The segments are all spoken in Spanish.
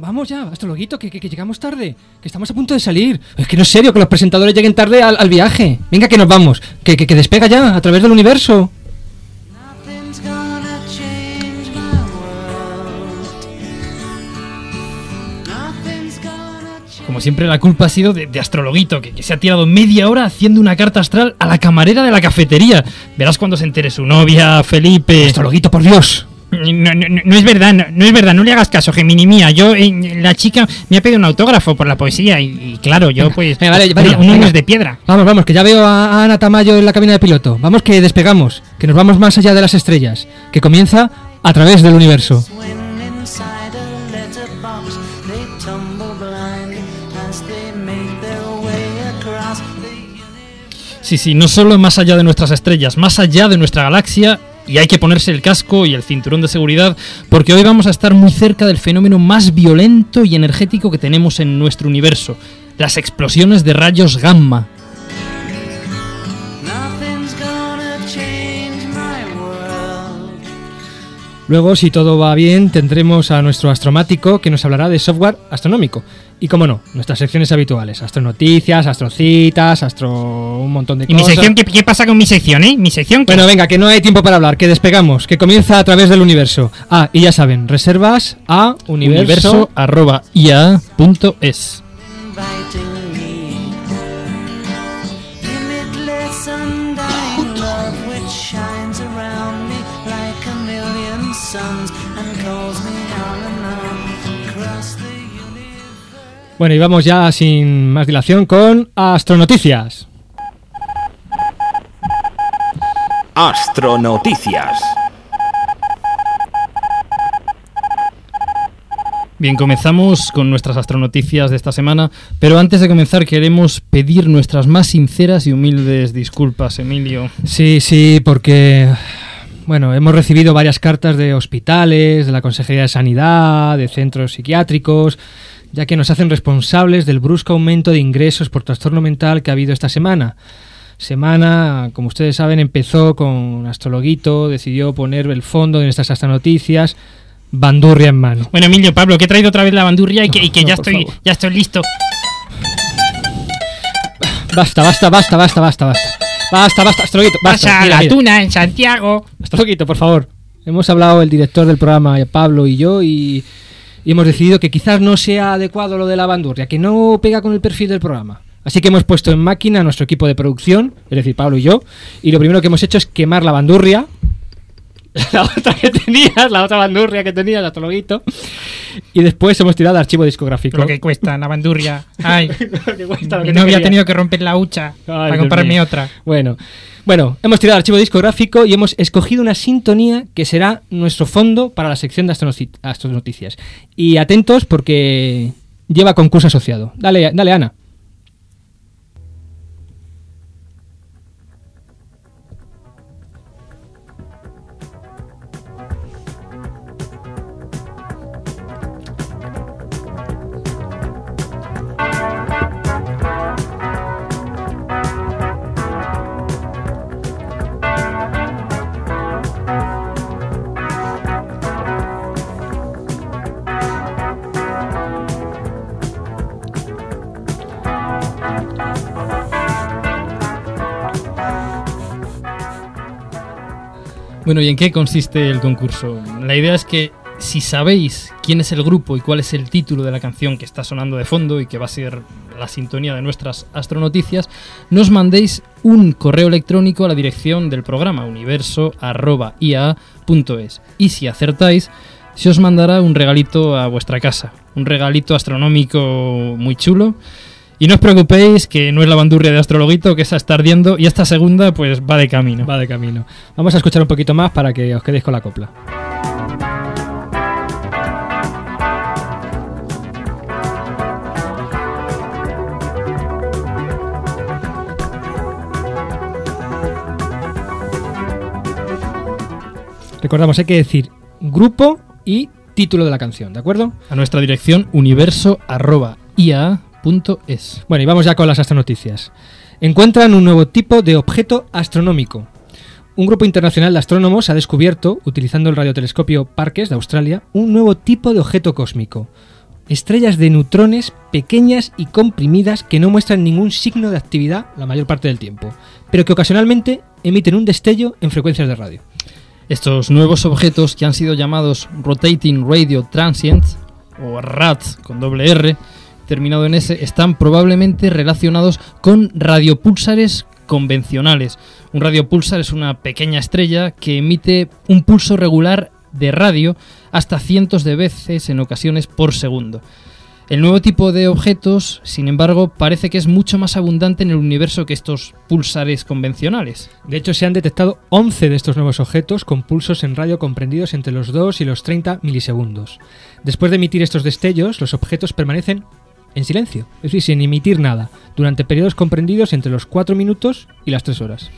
Vamos ya, astrologuito, que, que- que llegamos tarde, que estamos a punto de salir. Es que no es serio que los presentadores lleguen tarde al, al viaje. Venga, que nos vamos, que, que- que despega ya a través del universo. Nothing's gonna change my world. Nothing's gonna change. Como siempre, la culpa ha sido de, de Astrologuito, que, que se ha tirado media hora haciendo una carta astral a la camarera de la cafetería. Verás cuando se entere su novia, Felipe. Astrologuito, por Dios. No, no, no, no es verdad, no, no es verdad, no le hagas caso, Gemini mía. Yo, eh, la chica me ha pedido un autógrafo por la poesía y, y claro, yo Venga, pues. venga, vale, vale, venga. es de piedra. Vamos, vamos, que ya veo a, a Ana Tamayo en la cabina de piloto. Vamos que despegamos, que nos vamos más allá de las estrellas, que comienza a través del universo. Sí, sí, no solo más allá de nuestras estrellas, más allá de nuestra galaxia. Y hay que ponerse el casco y el cinturón de seguridad porque hoy vamos a estar muy cerca del fenómeno más violento y energético que tenemos en nuestro universo, las explosiones de rayos gamma. Luego, si todo va bien, tendremos a nuestro astromático que nos hablará de software astronómico. Y como no, nuestras secciones habituales, astronoticias, astrocitas, astro... un montón de ¿Y mi cosas. sección? ¿Qué, qué pasa con mi sección, eh? ¿Mi sección? qué? Bueno, venga, que no hay tiempo para hablar, que despegamos, que comienza a través del universo. Ah, y ya saben, reservas a universo... universo arroba ia punto es. Bueno, y vamos ya sin más dilación con Astronoticias. Astronoticias. Bien, comenzamos con nuestras astronoticias de esta semana, pero antes de comenzar queremos pedir nuestras más sinceras y humildes disculpas, Emilio. Sí, sí, porque... Bueno, hemos recibido varias cartas de hospitales, de la Consejería de Sanidad, de centros psiquiátricos, ya que nos hacen responsables del brusco aumento de ingresos por trastorno mental que ha habido esta semana. Semana, como ustedes saben, empezó con Astrologuito, decidió poner el fondo de nuestras astronoticias, bandurria en mano. Bueno, Emilio, Pablo, que he traído otra vez la bandurria y que, y que No, ya, estoy, favor. ya estoy listo. Basta, basta, basta, basta, basta, basta. Basta, basta, Astrologuito, basta. Pasa mira, la mira. tuna en Santiago. Astrologuito, por favor. Hemos hablado el director del programa, Pablo y yo, y, y hemos decidido que quizás no sea adecuado lo de la bandurria, que no pega con el perfil del programa. Así que hemos puesto en máquina a nuestro equipo de producción, es decir, Pablo y yo, y lo primero que hemos hecho es quemar la bandurria. La otra que tenías, la otra bandurria que tenías, Astrologuito. Y después hemos tirado archivo discográfico. Lo que cuesta la bandurria. Ay, Lo que cuesta, lo mi que no novia ha quería. tenido que romper la hucha Ay, para comprarme otra. Bueno, bueno, hemos tirado archivo discográfico y hemos escogido una sintonía que será nuestro fondo para la sección de astronoticias. Y atentos porque lleva concurso asociado. Dale, dale, Ana. Bueno, ¿y en qué consiste el concurso? La idea es que si sabéis quién es el grupo y cuál es el título de la canción que está sonando de fondo y que va a ser la sintonía de nuestras astronoticias, nos mandéis un correo electrónico a la dirección del programa universo.ia.es. Y si acertáis, se os mandará un regalito a vuestra casa, un regalito astronómico muy chulo. Y no os preocupéis que no es la bandurria de Astrologuito, que esa está ardiendo y esta segunda pues va de camino. Va de camino. Vamos a escuchar un poquito más para que os quedéis con la copla. Recordamos, hay que decir grupo y título de la canción, ¿de acuerdo? A nuestra dirección universo arroba, ia bueno, y vamos ya con las astronoticias. Encuentran un nuevo tipo de objeto astronómico. Un grupo internacional de astrónomos ha descubierto, utilizando el radiotelescopio Parkes de Australia, un nuevo tipo de objeto cósmico. Estrellas de neutrones pequeñas y comprimidas que no muestran ningún signo de actividad la mayor parte del tiempo, pero que ocasionalmente emiten un destello en frecuencias de radio. Estos nuevos objetos que han sido llamados Rotating Radio Transients, o RAT con doble R, terminado en S, están probablemente relacionados con radiopúlsares convencionales. Un radiopulsar es una pequeña estrella que emite un pulso regular de radio hasta cientos de veces en ocasiones por segundo. El nuevo tipo de objetos, sin embargo, parece que es mucho más abundante en el universo que estos pulsares convencionales. De hecho, se han detectado 11 de estos nuevos objetos con pulsos en radio comprendidos entre los 2 y los 30 milisegundos. Después de emitir estos destellos, los objetos permanecen en silencio, es decir, sin emitir nada, durante periodos comprendidos entre los 4 minutos y las 3 horas.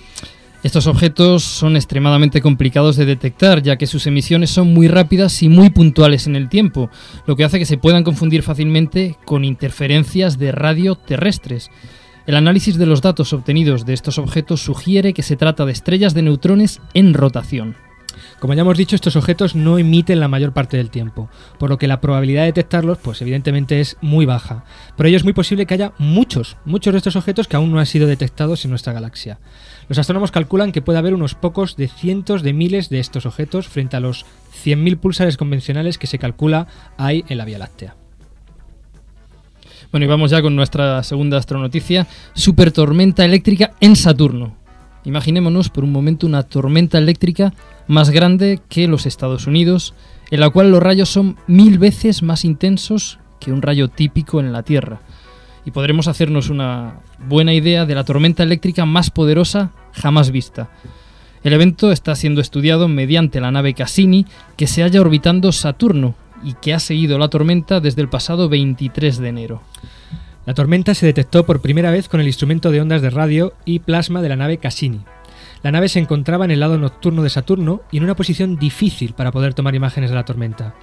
Estos objetos son extremadamente complicados de detectar, ya que sus emisiones son muy rápidas y muy puntuales en el tiempo, lo que hace que se puedan confundir fácilmente con interferencias de radio terrestres. El análisis de los datos obtenidos de estos objetos sugiere que se trata de estrellas de neutrones en rotación. Como ya hemos dicho, estos objetos no emiten la mayor parte del tiempo, por lo que la probabilidad de detectarlos, pues evidentemente es muy baja. Por ello es muy posible que haya muchos, muchos de estos objetos que aún no han sido detectados en nuestra galaxia. Los astrónomos calculan que puede haber unos pocos de cientos de miles de estos objetos frente a los 100.000 pulsares convencionales que se calcula hay en la Vía Láctea. Bueno, y vamos ya con nuestra segunda astronoticia. Super tormenta eléctrica en Saturno. Imaginémonos por un momento una tormenta eléctrica más grande que los Estados Unidos, en la cual los rayos son mil veces más intensos que un rayo típico en la Tierra y podremos hacernos una buena idea de la tormenta eléctrica más poderosa jamás vista. El evento está siendo estudiado mediante la nave Cassini que se halla orbitando Saturno y que ha seguido la tormenta desde el pasado 23 de enero. La tormenta se detectó por primera vez con el instrumento de ondas de radio y plasma de la nave Cassini. La nave se encontraba en el lado nocturno de Saturno y en una posición difícil para poder tomar imágenes de la tormenta.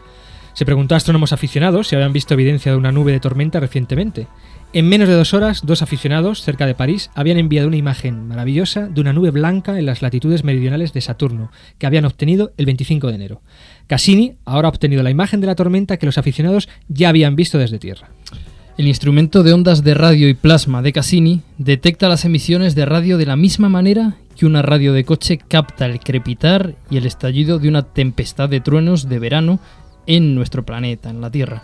Se preguntó a astrónomos aficionados si habían visto evidencia de una nube de tormenta recientemente, en menos de dos horas, dos aficionados cerca de París habían enviado una imagen maravillosa de una nube blanca en las latitudes meridionales de Saturno, que habían obtenido el 25 de enero. Cassini ahora ha obtenido la imagen de la tormenta que los aficionados ya habían visto desde Tierra. El instrumento de ondas de radio y plasma de Cassini detecta las emisiones de radio de la misma manera que una radio de coche capta el crepitar y el estallido de una tempestad de truenos de verano en nuestro planeta, en la Tierra.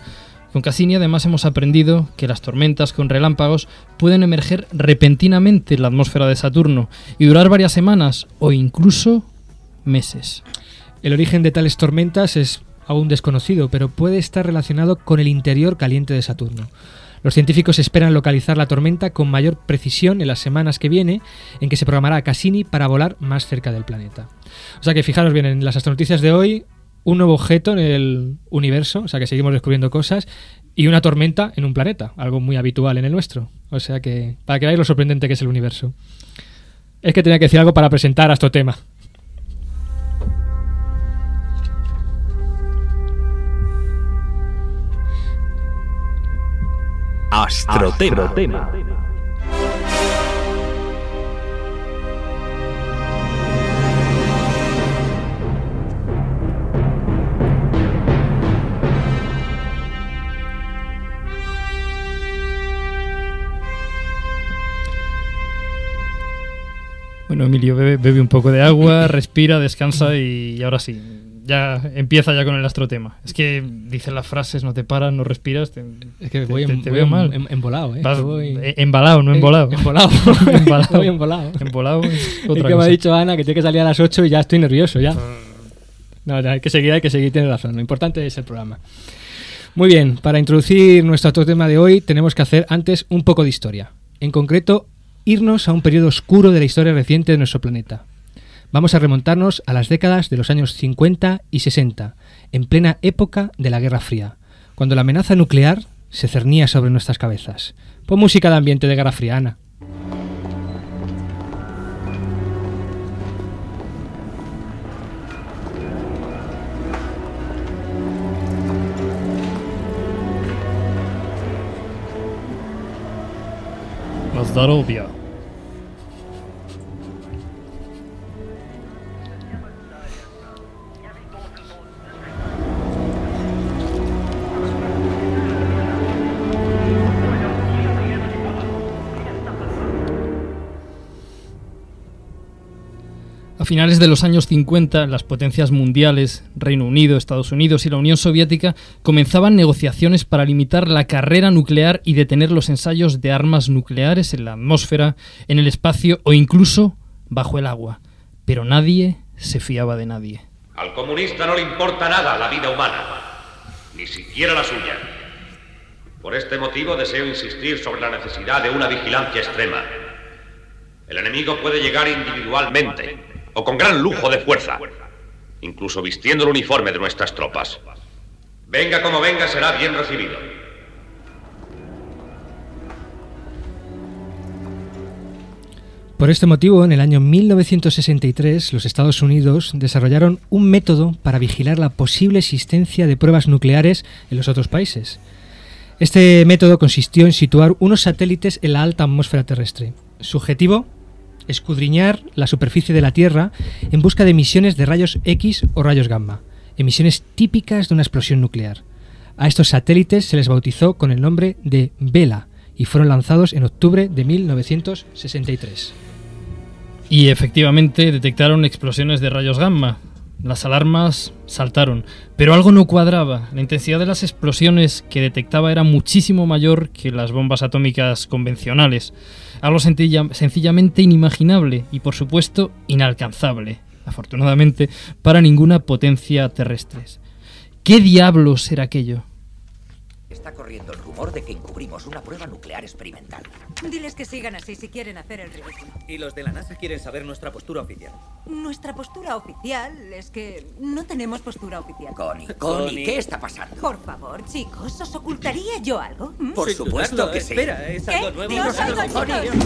Con Cassini además hemos aprendido que las tormentas con relámpagos pueden emerger repentinamente en la atmósfera de Saturno y durar varias semanas o incluso meses. El origen de tales tormentas es aún desconocido, pero puede estar relacionado con el interior caliente de Saturno. Los científicos esperan localizar la tormenta con mayor precisión en las semanas que viene, en que se programará a Cassini para volar más cerca del planeta. O sea que fijaros bien, en las astronoticias de hoy un nuevo objeto en el universo, o sea que seguimos descubriendo cosas, y una tormenta en un planeta, algo muy habitual en el nuestro. O sea que, para que veáis lo sorprendente que es el universo. Es que tenía que decir algo para presentar a este tema. Astrotema. Astrotema. Bueno, Emilio, bebe, un poco de agua, respira, descansa y, ahora sí, ya empieza ya con el astrotema. Es que dicen las frases, no te paras, no respiras. es que voy, te, veo mal. embolado, ¿eh? ¿eh? embalado, no embolado. embolado. embalado. Voy embolado. Embolado es otra que me ha dicho Ana que tiene que salir a las 8 y ya estoy nervioso ya. Ah. No, hay que seguir, hay que seguir, tienes razón. Lo importante es el programa. Muy bien, para introducir nuestro astrotema de hoy tenemos que hacer antes un poco de historia. En concreto, irnos a un periodo oscuro de la historia reciente de nuestro planeta. Vamos a remontarnos a las décadas de los años 50 y 60, en plena época de la Guerra Fría, cuando la amenaza nuclear se cernía sobre nuestras cabezas. Pon música de ambiente de Guerra Fría, Ana. Здоровья! A finales de los años 50, las potencias mundiales, Reino Unido, Estados Unidos y la Unión Soviética, comenzaban negociaciones para limitar la carrera nuclear y detener los ensayos de armas nucleares en la atmósfera, en el espacio o incluso bajo el agua. Pero nadie se fiaba de nadie. Al comunista no le importa nada la vida humana, ni siquiera la suya. Por este motivo deseo insistir sobre la necesidad de una vigilancia extrema. El enemigo puede llegar individualmente o con gran lujo de fuerza, incluso vistiendo el uniforme de nuestras tropas. Venga como venga, será bien recibido. Por este motivo, en el año 1963, los Estados Unidos desarrollaron un método para vigilar la posible existencia de pruebas nucleares en los otros países. Este método consistió en situar unos satélites en la alta atmósfera terrestre. Su objetivo, escudriñar la superficie de la Tierra en busca de emisiones de rayos X o rayos gamma, emisiones típicas de una explosión nuclear. A estos satélites se les bautizó con el nombre de Vela y fueron lanzados en octubre de 1963. Y efectivamente detectaron explosiones de rayos gamma. Las alarmas saltaron, pero algo no cuadraba. La intensidad de las explosiones que detectaba era muchísimo mayor que las bombas atómicas convencionales. Algo sencilla- sencillamente inimaginable y por supuesto inalcanzable, afortunadamente, para ninguna potencia terrestre. ¿Qué diablos era aquello? Está corriendo el rumor de que encubrimos una prueba nuclear experimental. Diles que sigan así si quieren hacer el ridículo. Y los de la NASA quieren saber nuestra postura oficial. Nuestra postura oficial es que no tenemos postura oficial. Connie, Connie, Connie. ¿qué está pasando? Por favor, chicos, ¿os ocultaría yo algo? ¿Mm? Por Sin supuesto dudarlo, que sí. Espera, es ¿Qué? algo nuevo. No os oigo, chicos.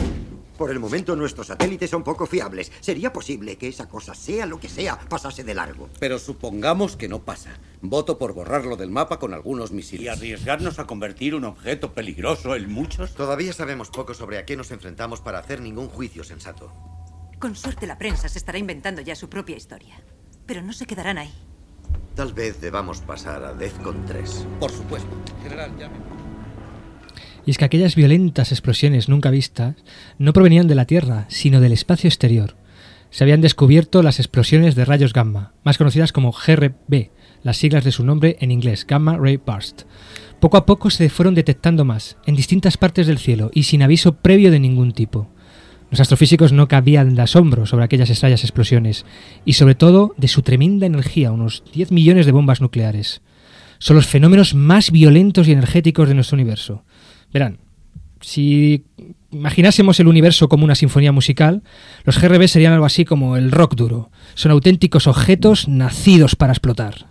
Por el momento nuestros satélites son poco fiables. Sería posible que esa cosa, sea lo que sea, pasase de largo. Pero supongamos que no pasa. Voto por borrarlo del mapa con algunos ¿Y misiles. arriesgarnos a convertir un objeto peligroso en muchos? Todavía sabemos poco sobre a qué nos enfrentamos para hacer ningún juicio sensato. Con suerte la prensa se estará inventando ya su propia historia. Pero no se quedarán ahí. Tal vez debamos pasar a DEFCON 3. Por supuesto. General. Y es que aquellas violentas explosiones nunca vistas no provenían de la Tierra, sino del espacio exterior. Se habían descubierto las explosiones de rayos gamma, más conocidas como GRB, las siglas de su nombre en inglés, Gamma Ray Burst. Poco a poco se fueron detectando más, en distintas partes del cielo y sin aviso previo de ningún tipo. Los astrofísicos no cabían de asombro sobre aquellas extrañas explosiones y sobre todo de su tremenda energía, unos 10 millones de bombas nucleares. Son los fenómenos más violentos y energéticos de nuestro universo. Verán, si imaginásemos el universo como una sinfonía musical, los GRB serían algo así como el rock duro. Son auténticos objetos nacidos para explotar.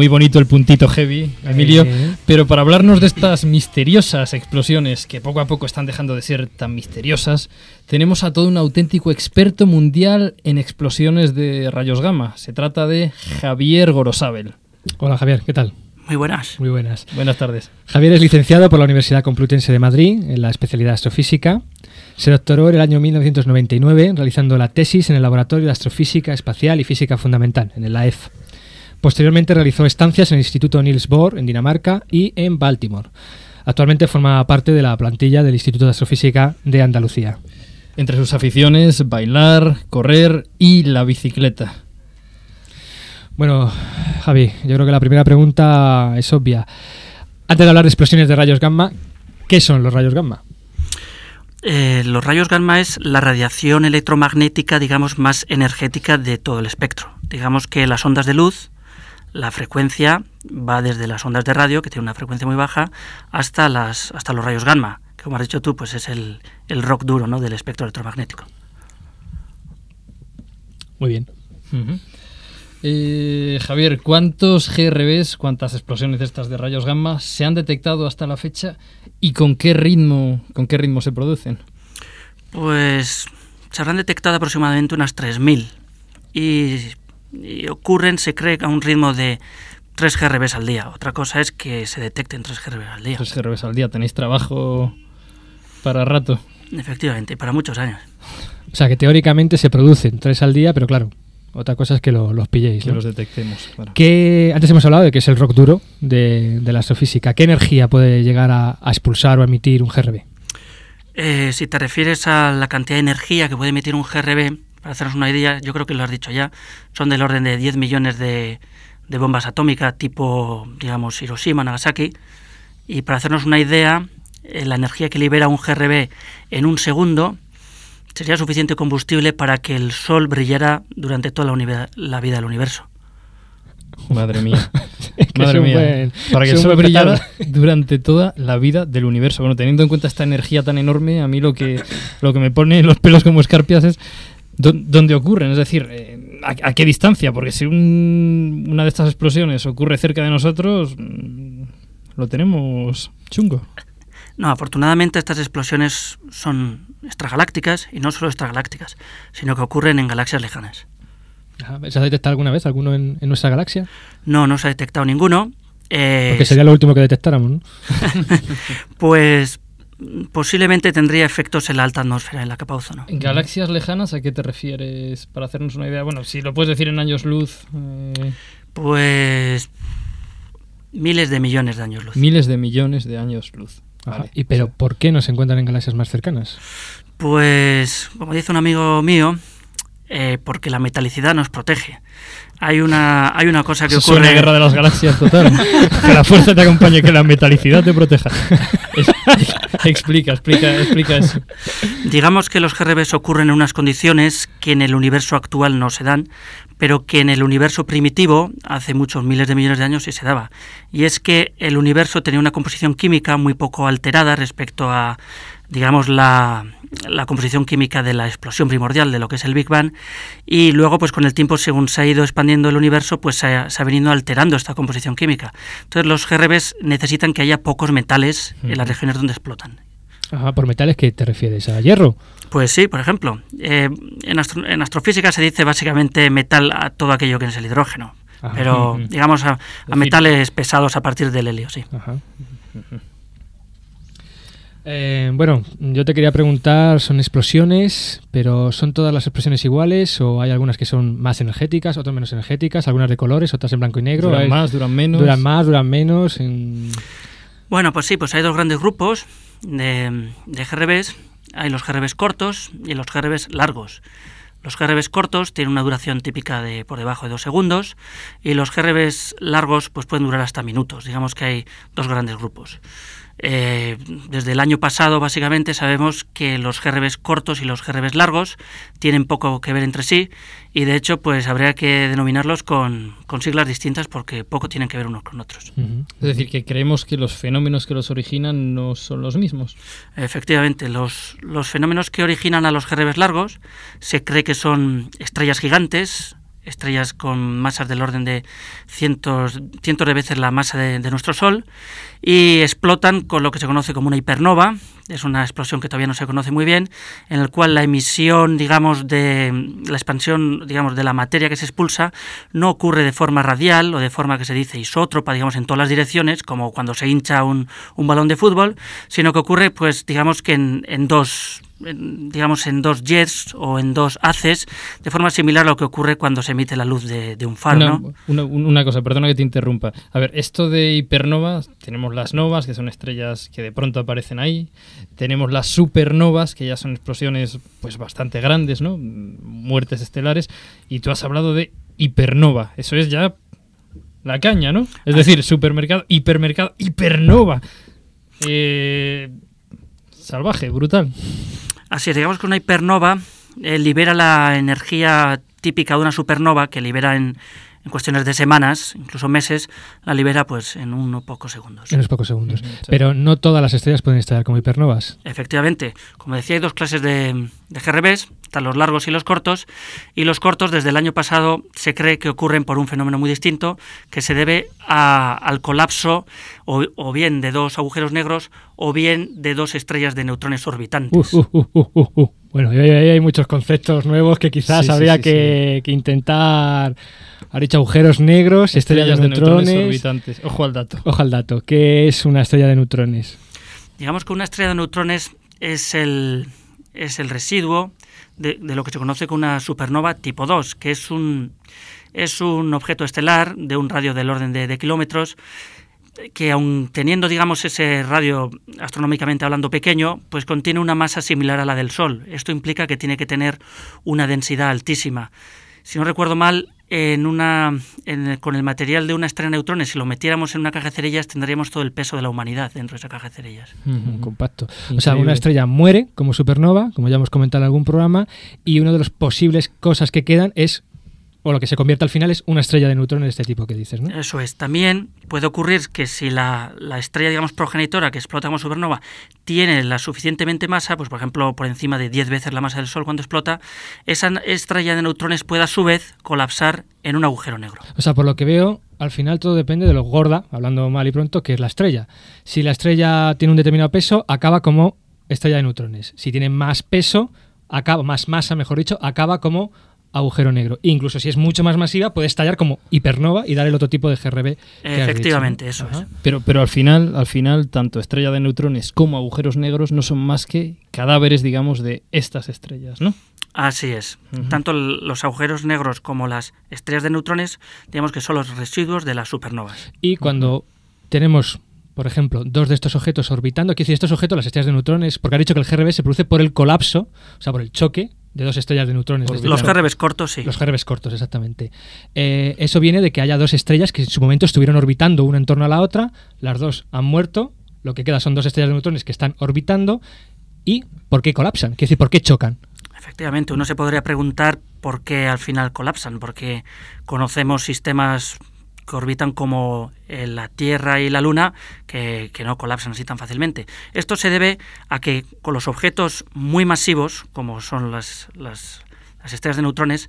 Muy, bonito el puntito heavy, Emilio. Eh. Pero para hablarnos de estas misteriosas explosiones que poco a poco están dejando de ser tan misteriosas, tenemos a todo un auténtico experto mundial en explosiones de rayos gamma. Se trata de Javier Gorosabel. Hola Javier, ¿qué tal? Muy buenas. Muy buenas. Buenas tardes. Javier es licenciado por la Universidad Complutense de Madrid en la especialidad astrofísica. Se doctoró en el año 1999 realizando la tesis en el Laboratorio de Astrofísica Espacial y Física Fundamental, en el AEF. Posteriormente realizó estancias en el Instituto Niels Bohr en Dinamarca y en Baltimore. Actualmente forma parte de la plantilla del Instituto de Astrofísica de Andalucía. Entre sus aficiones, bailar, correr y la bicicleta. Bueno, Javi, yo creo que la primera pregunta es obvia. Antes de hablar de explosiones de rayos gamma, ¿qué son los rayos gamma? Eh, los rayos gamma es la radiación electromagnética, digamos, más energética de todo el espectro. Digamos que las ondas de luz, la frecuencia va desde las ondas de radio, que tiene una frecuencia muy baja, hasta, las, hasta los rayos gamma, que como has dicho tú, pues es el, el rock duro ¿no? del espectro electromagnético. Muy bien. Eh, Javier, ¿cuántos GRBs, cuántas explosiones de estas de rayos gamma se han detectado hasta la fecha y con qué ritmo, con qué ritmo se producen? Pues se habrán detectado aproximadamente unas 3.000 y, y, ocurren, se cree, a un ritmo de 3 GRBs al día. Otra cosa es que se detecten 3 GRBs al día. 3 GRBs al día, tenéis trabajo para rato. Efectivamente, para muchos años. O sea que teóricamente se producen 3 al día, pero claro, otra cosa es que lo, los pilléis. Que ¿no? los detectemos. Claro. ¿Qué, antes hemos hablado de que es el rock duro de, de la astrofísica. ¿Qué energía puede llegar a, a expulsar o a emitir un GRB? Eh, si te refieres a la cantidad de energía que puede emitir un GRB, para hacernos una idea, yo creo que lo has dicho ya, son del orden de 10 millones de, de bombas atómicas tipo, digamos, Hiroshima, Nagasaki. Y para hacernos una idea, eh, la energía que libera un GRB en un segundo sería suficiente combustible para que el Sol brillara durante toda la, la vida del universo. Madre mía. Madre mía. Buen, para que el Sol brillara durante toda la vida del universo. Bueno, teniendo en cuenta esta energía tan enorme, a mí lo que, lo que me pone los pelos como escarpias es dónde ocurren, es decir, eh, ¿a, a, qué distancia? Porque si un, una de estas explosiones ocurre cerca de nosotros, mm, lo tenemos chungo. No, afortunadamente estas explosiones son extragalácticas y no solo extragalácticas, sino que ocurren en galaxias lejanas. ¿Se ha detectado alguna vez alguno en, en nuestra galaxia? No, no se ha detectado ninguno. Eh, Porque sería lo último que detectáramos, ¿no? pues posiblemente tendría efectos en la alta atmósfera, en la capa ozono. ¿En galaxias lejanas a qué te refieres? Para hacernos una idea. Bueno, si lo puedes decir en años luz. Eh... Pues miles de millones de años luz. Miles de millones de años luz. Vale. ¿Y pero por qué no se encuentran en galaxias más cercanas? Pues, como dice un amigo mío, eh, porque la metalicidad nos protege. Hay una, hay una cosa que Eso ocurre. Es una guerra de las galaxias total. que la fuerza te acompañe, que la metalicidad te proteja. explica, explica, explica eso. Digamos que los GRBs ocurren en unas condiciones que en el universo actual no se dan, pero que en el universo primitivo, hace muchos miles de millones de años, sí se daba. Y es que el universo tenía una composición química muy poco alterada respecto a, digamos, la, la composición química de la explosión primordial de lo que es el Big Bang y luego pues con el tiempo según se ha ido expandiendo el universo pues se ha, se ha venido alterando esta composición química entonces los GRBs necesitan que haya pocos metales en las regiones donde explotan Ajá, por metales que te refieres a hierro pues sí, por ejemplo, eh, en, astro en, astrofísica se dice básicamente metal a todo aquello que es el hidrógeno, Ajá. pero digamos a, a, metales pesados a partir del helio, sí. Ajá. Eh, bueno, yo te quería preguntar, son explosiones, pero ¿son todas las explosiones iguales o hay algunas que son más energéticas, otras menos energéticas, algunas de colores, otras en blanco y negro? Duran hay, más, duran menos. Duran más, duran menos. En... Bueno, pues sí, pues hay dos grandes grupos de, de GRBs. Hay los GRBs cortos y los GRBs largos. Los GRBs cortos tienen una duración típica de por debajo de dos segundos y los GRBs largos pues pueden durar hasta minutos. Digamos que hay dos grandes grupos. Eh, desde el año pasado, básicamente, sabemos que los GRBs cortos y los GRBs largos tienen poco que ver entre sí y, de hecho, pues habría que denominarlos con, con siglas distintas porque poco tienen que ver unos con otros. Uh -huh. Es decir, que creemos que los fenómenos que los originan no son los mismos. Efectivamente, los, los fenómenos que originan a los GRBs largos se cree que son estrellas gigantes, estrellas con masas del orden de cientos, cientos de veces la masa de, de, nuestro Sol y explotan con lo que se conoce como una hipernova, es una explosión que todavía no se conoce muy bien, en el cual la emisión, digamos, de la expansión, digamos, de la materia que se expulsa no ocurre de forma radial o de forma que se dice isótropa, digamos, en todas las direcciones, como cuando se hincha un, un balón de fútbol, sino que ocurre, pues, digamos que en, en dos digamos, en dos jets o en dos haces, de forma similar a lo que ocurre cuando se emite la luz de, un faro. Una, una, cosa, perdona que te interrumpa. A ver, esto de hipernovas, tenemos las novas, que son estrellas que de pronto aparecen ahí. Tenemos las supernovas, que ya son explosiones pues bastante grandes, ¿no? Muertes estelares. Y tú has hablado de hipernova. Eso es ya la caña, ¿no? Es decir, supermercado, hipermercado, hipernova. Eh, salvaje, brutal. Así es, digamos que una hipernova eh, libera la energía típica de una supernova que libera en, en cuestiones de semanas, incluso meses, la libera pues en unos pocos segundos. En unos pocos segundos. Pero no todas las estrellas pueden estallar como hipernovas. Efectivamente. Como decía, hay dos clases de, de GRBs, están los largos y los cortos, y los cortos desde el año pasado se cree que ocurren por un fenómeno muy distinto, que se debe al colapso o, bien de dos agujeros negros o bien de dos estrellas de neutrones orbitantes. Uh, uh, uh, bueno, ahí hay muchos conceptos nuevos que quizás habría que, que intentar ha dicho agujeros negros, estrellas, de, neutrones. orbitantes. Ojo al dato. Ojo al dato. ¿Qué es una estrella de neutrones? Digamos que una estrella de neutrones es el, es el residuo de, lo que se conoce como una supernova tipo 2, que es un, es un objeto estelar de un radio del orden de, de kilómetros que aun teniendo, digamos, ese radio astronómicamente hablando pequeño, pues contiene una masa similar a la del Sol. Esto implica que tiene que tener una densidad altísima. Si no recuerdo mal, en una, con el material de una estrella de neutrones, si lo metiéramos en una caja de cerillas, tendríamos todo el peso de la humanidad dentro de esa caja de cerillas. compacto. O sea, una estrella muere como supernova, como ya hemos comentado en algún programa, y una de las posibles cosas que quedan es o lo que se convierte al final es una estrella de neutrones de este tipo que dices, ¿no? Eso es. También puede ocurrir que si la, la, estrella, digamos, progenitora que explota como supernova tiene la suficientemente masa, pues por ejemplo por encima de 10 veces la masa del Sol cuando explota, esa estrella de neutrones puede a su vez colapsar en un agujero negro. O sea, por lo que veo, al final todo depende de lo gorda, hablando mal y pronto, que es la estrella. Si la estrella tiene un determinado peso, acaba como estrella de neutrones. Si tiene más peso, acaba, más masa, mejor dicho, acaba como agujero negro. incluso si es mucho más masiva, puede estallar como hipernova y dar el otro tipo de GRB. Efectivamente, eso es. Pero, pero al final, al final, tanto estrella de neutrones como agujeros negros no son más que cadáveres, digamos, de estas estrellas, ¿no? Así es. Tanto los agujeros negros como las estrellas de neutrones, digamos que son los residuos de las supernovas. Y cuando tenemos por ejemplo, dos de estos objetos orbitando, quiere decir, estos objetos, las estrellas de neutrones, porque ha dicho que el GRB se produce por el colapso, o sea, por el choque de dos estrellas de neutrones. los GRBs cortos, sí. Los GRBs cortos, exactamente. Eh, eso viene de que haya dos estrellas que en su momento estuvieron orbitando una en torno a la otra, las dos han muerto, lo que queda son dos estrellas de neutrones que están orbitando, y ¿por qué colapsan? Quiere decir, ¿por qué chocan? Efectivamente, uno se podría preguntar por qué al final colapsan, porque conocemos sistemas que orbitan como eh, la Tierra y la Luna, que, no colapsan así tan fácilmente. Esto se debe a que con los objetos muy masivos, como son las, las, estrellas de neutrones,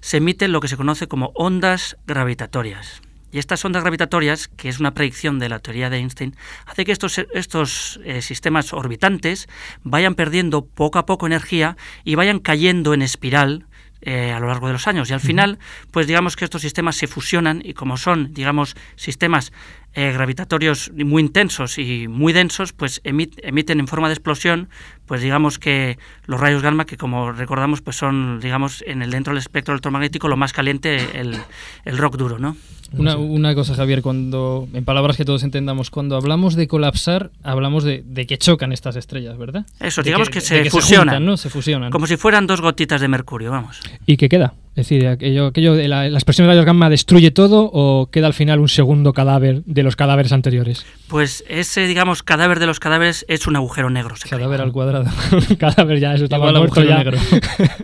se emiten lo que se conoce como ondas gravitatorias. Y estas ondas gravitatorias, que es una predicción de la teoría de Einstein, hace que estos, estos eh, sistemas orbitantes vayan perdiendo poco a poco energía y vayan cayendo en espiral eh, a lo largo de los años. Y al final, pues digamos que estos sistemas se fusionan y como son, digamos, sistemas eh, gravitatorios muy intensos y muy densos, pues emiten en forma de explosión, pues digamos que los rayos gamma, que como recordamos, pues son, digamos, en el dentro del espectro electromagnético lo más caliente, el, el rock duro, ¿no? Una, una, cosa, Javier, cuando, en palabras que todos entendamos, cuando hablamos de colapsar, hablamos de, que chocan estas estrellas, ¿verdad? Eso, digamos que, se fusionan. ¿no? Se fusionan. Como si fueran dos gotitas de mercurio, vamos. ¿Y qué queda? Es decir, aquello, aquello de la, expresión de rayos gamma destruye todo o queda al final un segundo cadáver de los cadáveres anteriores? Pues ese, digamos, cadáver de los cadáveres es un agujero negro. cadáver al cuadrado. cadáver ya, eso estaba muerto ya. Negro.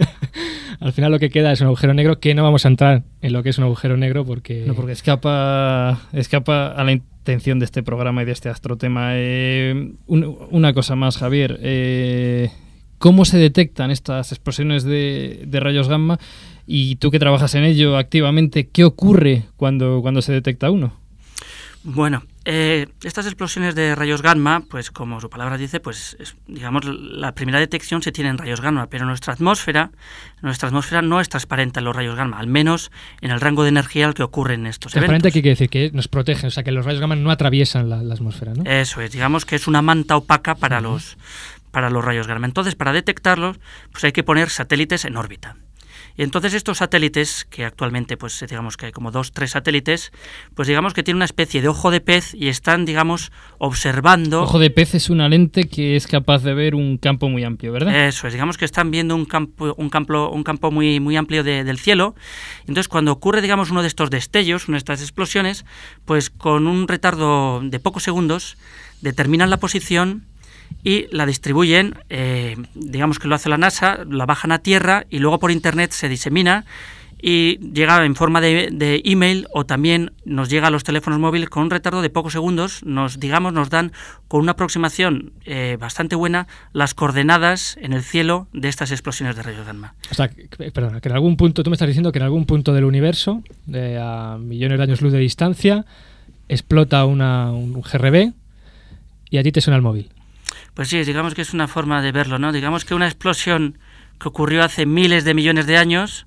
al final lo que queda es un agujero negro que no vamos a entrar en lo que es un agujero negro porque... No, porque escapa, escapa a la intención de este programa y de este astrotema. Eh, una cosa más, Javier. Eh, ¿Cómo se detectan estas explosiones de, rayos gamma? Y tú que trabajas en ello activamente, ¿qué ocurre cuando, cuando se detecta uno? Bueno, eh, estas explosiones de rayos gamma, pues como su palabra dice, pues digamos la primera detección se tiene en rayos gamma, pero nuestra atmósfera, nuestra atmósfera no es transparente a los rayos gamma, al menos en el rango de energía al que ocurren estos transparente eventos. quiere decir que nos protegen, o sea que los rayos gamma no atraviesan la, atmósfera, ¿no? Eso es, digamos que es una manta opaca para los para los rayos gamma. Entonces, para detectarlos, pues hay que poner satélites en órbita. Y entonces estos satélites, que actualmente pues digamos que hay como dos, tres satélites, pues digamos que tienen una especie de ojo de pez y están, digamos, observando... Ojo de pez es una lente que es capaz de ver un campo muy amplio, ¿verdad? Eso es, digamos que están viendo un campo, un campo, un campo muy, muy amplio del cielo. Entonces cuando ocurre, digamos, uno de estos destellos, una de estas explosiones, pues con un retardo de pocos segundos, determinan la posición y la distribuyen, eh, digamos que lo hace la NASA, la bajan a tierra y luego por Internet se disemina y llega en forma de, email o también nos llega a los teléfonos móviles con un retardo de pocos segundos, nos digamos nos dan con una aproximación eh, bastante buena las coordenadas en el cielo de estas explosiones de rayos gamma. O sea, perdona, que en algún punto, tú me estás diciendo que en algún punto del universo, a millones de años luz de distancia, explota una, un GRB y a ti te suena el móvil. Pues sí, digamos que es una forma de verlo, ¿no? Digamos que una explosión que ocurrió hace miles de millones de años,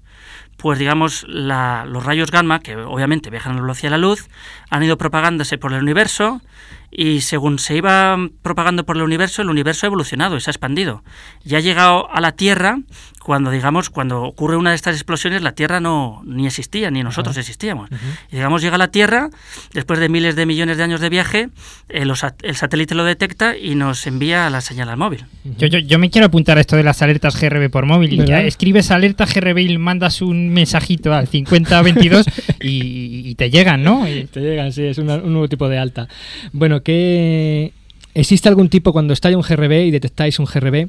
pues digamos los rayos gamma, que obviamente viajan a la velocidad de la luz, han ido propagándose por el universo y según se iba propagando por el universo, el universo ha evolucionado y se ha expandido. Y ha llegado a la Tierra cuando, digamos, cuando ocurre una de estas explosiones, la Tierra no ni existía, ni nosotros existíamos. Y, digamos, llega a la Tierra, después de miles de millones de años de viaje, eh, el satélite lo detecta y nos envía la señal al móvil. yo, yo, yo, me quiero apuntar a esto de las alertas GRB por móvil. Ya escribes alerta GRB y mandas un mensajito al 5022 y, y te llegan, ¿no? te llegan, sí, es un nuevo tipo de alta. Bueno, que existe algún tipo, cuando estalla un GRB y detectáis un GRB,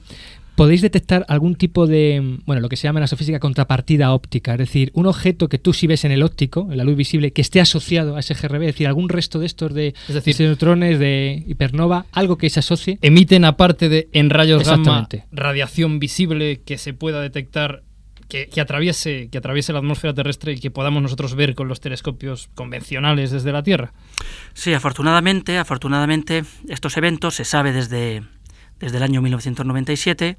podéis detectar algún tipo de, bueno, lo que se llama en astrofísica contrapartida óptica, es decir, un objeto que tú sí ves en el óptico, en la luz visible, que esté asociado a ese GRB, es decir, algún resto de estos de, es decir, de neutrones, de hipernova, algo que se asocie. Emiten aparte de en rayos gamma radiación visible que se pueda detectar que, atraviese, que atraviese la atmósfera terrestre y que podamos nosotros ver con los telescopios convencionales desde la Tierra. Sí, afortunadamente, afortunadamente estos eventos se sabe desde desde el año 1997,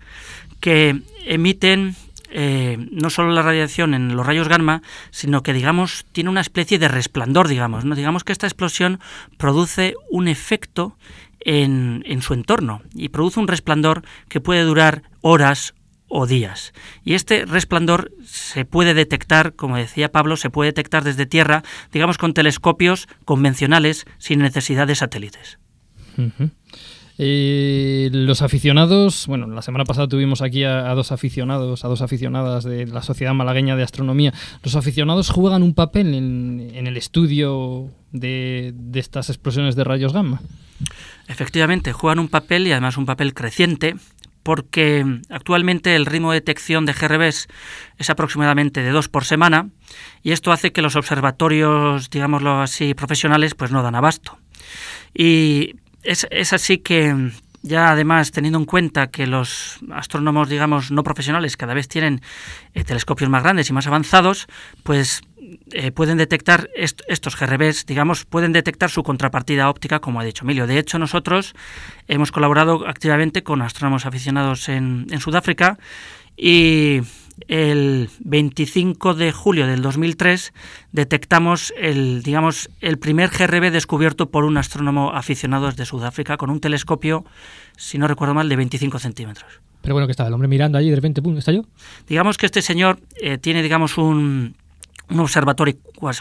que emiten eh, no solo la radiación en los rayos gamma, sino que, digamos, tiene una especie de resplandor, digamos. ¿no? Digamos que esta explosión produce un efecto en, en su entorno y produce un resplandor que puede durar horas o días. Y este resplandor se puede detectar, como decía Pablo, se puede detectar desde tierra, digamos, con telescopios convencionales sin necesidad de satélites. Los aficionados, bueno, la semana pasada tuvimos aquí a, dos aficionados, a dos aficionadas de la Sociedad Malagueña de Astronomía. Los aficionados juegan un papel en, el estudio de, estas explosiones de rayos gamma. Efectivamente, juegan un papel y además un papel creciente porque actualmente el ritmo de detección de GRBs es aproximadamente de dos por semana y esto hace que los observatorios, digámoslo así, profesionales, pues no dan abasto. Y es, es así que ya además teniendo en cuenta que los astrónomos, digamos, no profesionales cada vez tienen eh, telescopios más grandes y más avanzados, pues eh, pueden detectar estos GRBs, digamos, pueden detectar su contrapartida óptica, como ha dicho Emilio. De hecho, nosotros hemos colaborado activamente con astrónomos aficionados en Sudáfrica y el 25 de julio del 2003 detectamos el, digamos, el primer GRB descubierto por un astrónomo aficionado de Sudáfrica con un telescopio, si no recuerdo mal, de 25 centímetros. Pero bueno, que estaba el hombre mirando allí y de repente, ¡pum!, estalló. Digamos que este señor eh, tiene, digamos, un, un observatorio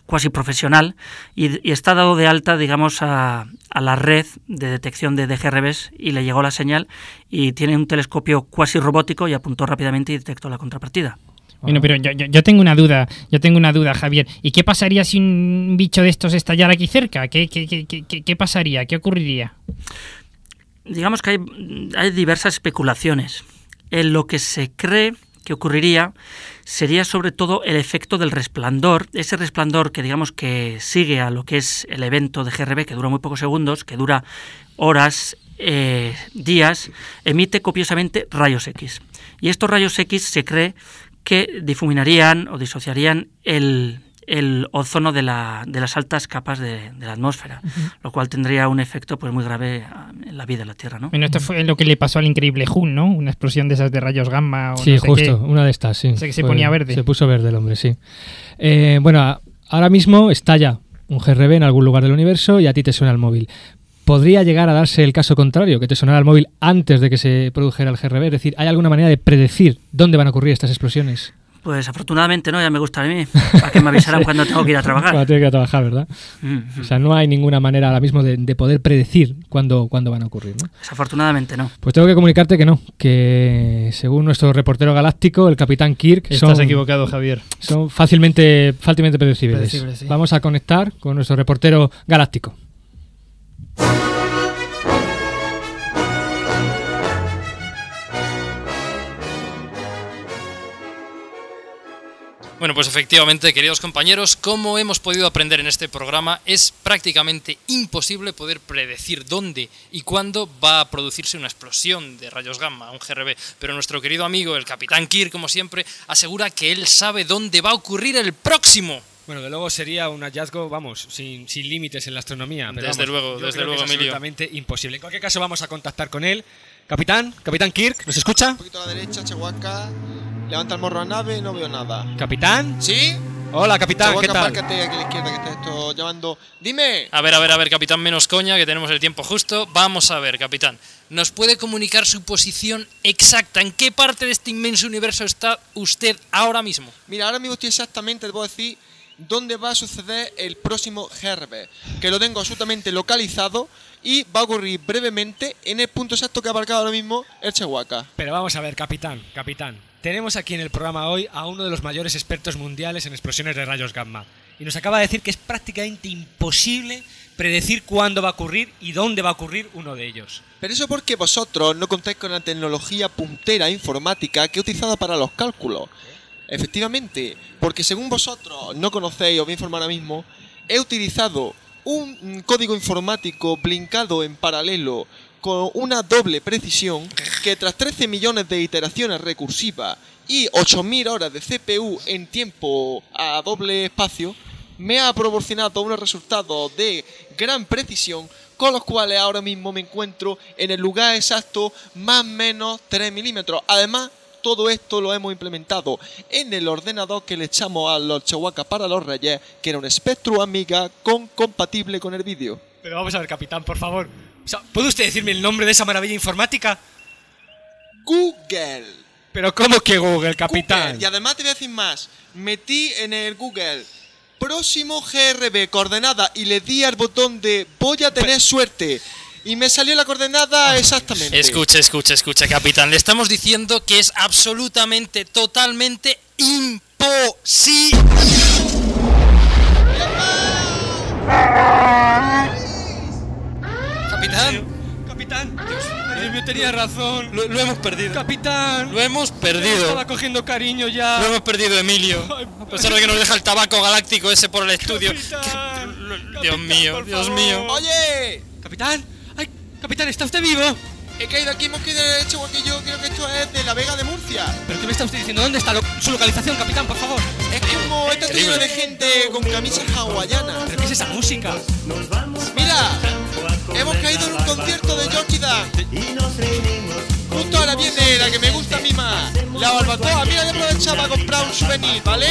cuasi profesional y, está dado de alta, digamos, a, a la red de detección de DGRBs y le llegó la señal y tiene un telescopio cuasi robótico y apuntó rápidamente y detectó la contrapartida. Bueno, pero yo, yo, tengo una duda, yo tengo una duda, Javier. ¿Y qué pasaría si un bicho de estos estallara aquí cerca? ¿Qué, qué, qué, qué, qué pasaría? ¿Qué ocurriría? Digamos que hay, hay diversas especulaciones. En lo que se cree que ocurriría sería sobre todo el efecto del resplandor, ese resplandor que digamos que sigue a lo que es el evento de GRB, que dura muy pocos segundos, que dura horas, eh, días, emite copiosamente rayos X. Y estos rayos X se cree que difuminarían o disociarían el, el ozono de, la, de las altas capas de, de la atmósfera, lo cual tendría un efecto pues muy grave en la vida de la Tierra. ¿no? Bueno, esto fue lo que le pasó al increíble Hun, ¿no? Una explosión de esas de rayos gamma. O sí, no sé justo, qué. una de estas, sí. O sea, que se Fue- ponía verde. Se puso verde el hombre, sí. Eh, bueno, ahora mismo estalla un GRB en algún lugar del universo y a ti te suena el móvil. ¿Podría llegar a darse el caso contrario, que te sonara el móvil antes de que se produjera el GRB? Es decir, ¿hay alguna manera de predecir dónde van a ocurrir estas explosiones? Pues afortunadamente no, ya me gusta a mí, para que me avisaran cuando tengo que ir a Cuando trabajar. tiene que ir a trabajar, ¿verdad? Mm, O sea, no hay ninguna manera ahora mismo de, de poder predecir cuándo, cuándo van a ocurrir, ¿no? Desafortunadamente no. Pues tengo que comunicarte que no, que según nuestro reportero galáctico, el capitán Kirk, Estás son, equivocado, Javier. son fácilmente, fácilmente predecibles. Predecibles, sí. Vamos a conectar con nuestro reportero galáctico. Bueno, pues efectivamente, queridos compañeros, como hemos podido aprender en este programa, es prácticamente imposible poder predecir dónde y cuándo va a producirse una explosión de rayos gamma, un GRB. Pero nuestro querido amigo, el capitán Kirk, como siempre, asegura que él sabe dónde va a ocurrir el próximo. Bueno, de luego sería un hallazgo, vamos, sin, sin límites en la astronomía. pero Desde vamos, luego, yo desde creo que luego, es Emilio. absolutamente imposible. En cualquier caso, vamos a contactar con él. Capitán, Capitán Kirk, ¿nos escucha? Un poquito a la derecha, Chihuahua. Levanta el morro a nave, no veo nada. ¿Capitán? ¿Sí? Hola, capitán, ¿qué tal? apárcate aquí a la izquierda que está esto llamando. Dime. A ver, a ver, a ver, capitán, menos coña, que tenemos el tiempo justo. Vamos a ver, capitán. ¿Nos puede comunicar su posición exacta? ¿En qué parte de este inmenso universo está usted ahora mismo? Mira, ahora mismo estoy exactamente, te puedo decir dónde va a suceder el próximo GRB. Que lo tengo absolutamente localizado y va a ocurrir brevemente en el punto exacto que ha marcado ahora mismo el Chihuahua. Pero vamos a ver, capitán, capitán. Tenemos aquí en el programa hoy a uno de los mayores expertos mundiales en explosiones de rayos gamma. Y nos acaba de decir que es prácticamente imposible predecir cuándo va a ocurrir y dónde va a ocurrir uno de ellos. Pero eso porque vosotros no contáis con la tecnología puntera informática que he utilizado para los cálculos. Efectivamente, porque según vosotros no conocéis, os voy a informar ahora mismo, he utilizado un código informático blincado en paralelo con una doble precisión que tras 13 millones de iteraciones recursivas y 8.000 horas de CPU en tiempo a doble espacio, me ha proporcionado unos resultados de gran precisión con los cuales ahora mismo me encuentro en el lugar exacto más o menos 3 milímetros. Además, todo esto lo hemos implementado en el ordenador que le echamos a los Chihuahua para los reyes, que era un Spectrum Amiga con compatible con el vídeo. Pero vamos a ver, capitán, por favor. O sea, ¿Puede usted decirme el nombre de esa maravilla informática? Google. Pero ¿cómo que Google, capitán? Google. Y además te voy a decir más. Metí en el Google próximo GRB coordenada y le di al botón de voy a tener suerte. Y me salió la coordenada exactamente. Escuche, escuche, escuche, capitán. Le estamos diciendo que es absolutamente, totalmente imposible. Capitán. Capitán, Dios, Dios mío, tenía razón. Lo, lo hemos perdido. Capitán. Lo hemos Estaba perdido. cogiendo cariño ya. Lo hemos perdido, Emilio. A pesar de que nos deja el tabaco galáctico ese por el estudio. Dios mío, Dios mío. Oye, Capitán. Ay, capitán, ¿está usted vivo? he caído aquí, hemos caído en el Chihuahua que yo creo que esto es de la Vega de Murcia. ¿Pero qué me está usted diciendo? ¿Dónde está lo- su localización, capitán, por favor? Es como está lleno de gente con camisas hawaianas. ¿Pero qué es esa música? Mira, hemos caído en un concierto de Georgie Dan. Justo ahora viene la que me gusta a mí más, la barbacoa. Mira, ya aprovechaba a comprar un souvenir, ¿vale?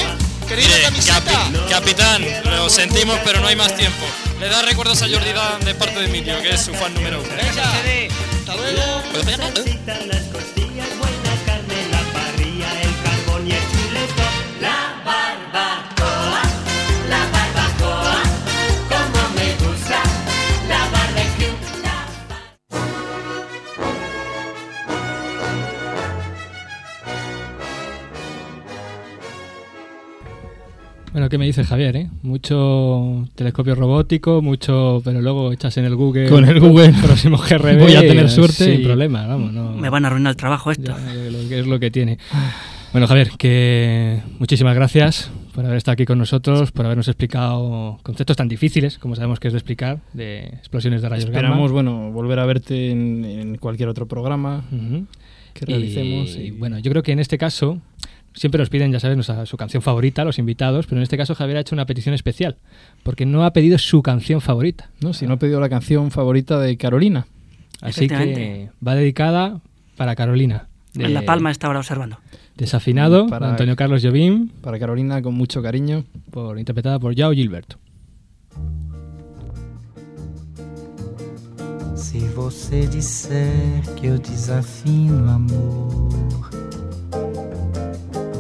Querida camiseta. capi- capitán, lo sentimos, pero no hay más tiempo. Le da recuerdos a Jordi Dan de parte de Emilio, que es su fan número uno. Hasta luego. Bueno, ¿qué me dice Javier? Eh? Mucho telescopio robótico, mucho, pero luego echas en el Google. Con el Google. Próximo GRB. Voy a tener y, suerte Sin y- problema, vamos. No, Me van a arruinar el trabajo esto. ya, es lo que tiene. Bueno, Javier, que muchísimas gracias por haber estado aquí con nosotros, por habernos explicado conceptos tan difíciles, como sabemos que es de explicar, de explosiones de rayos Esperamos, gamma. bueno, volver a verte en, en cualquier otro programa Ujú. que realicemos. Y, bueno, yo creo que en este caso siempre nos piden, ya sabes, nuestra- su canción favorita, los invitados, pero en este caso Javier ha hecho una petición especial, porque no ha pedido su canción favorita. No, si no ha pedido la canción favorita de Carolina. Así que va dedicada para Carolina. En La Palma está ahora observando. Desafinado, Para- Antonio Carlos Jobim, Para Carolina, con mucho cariño. por, interpretada por Yao Gilberto. Se você disser que eu desafino amor,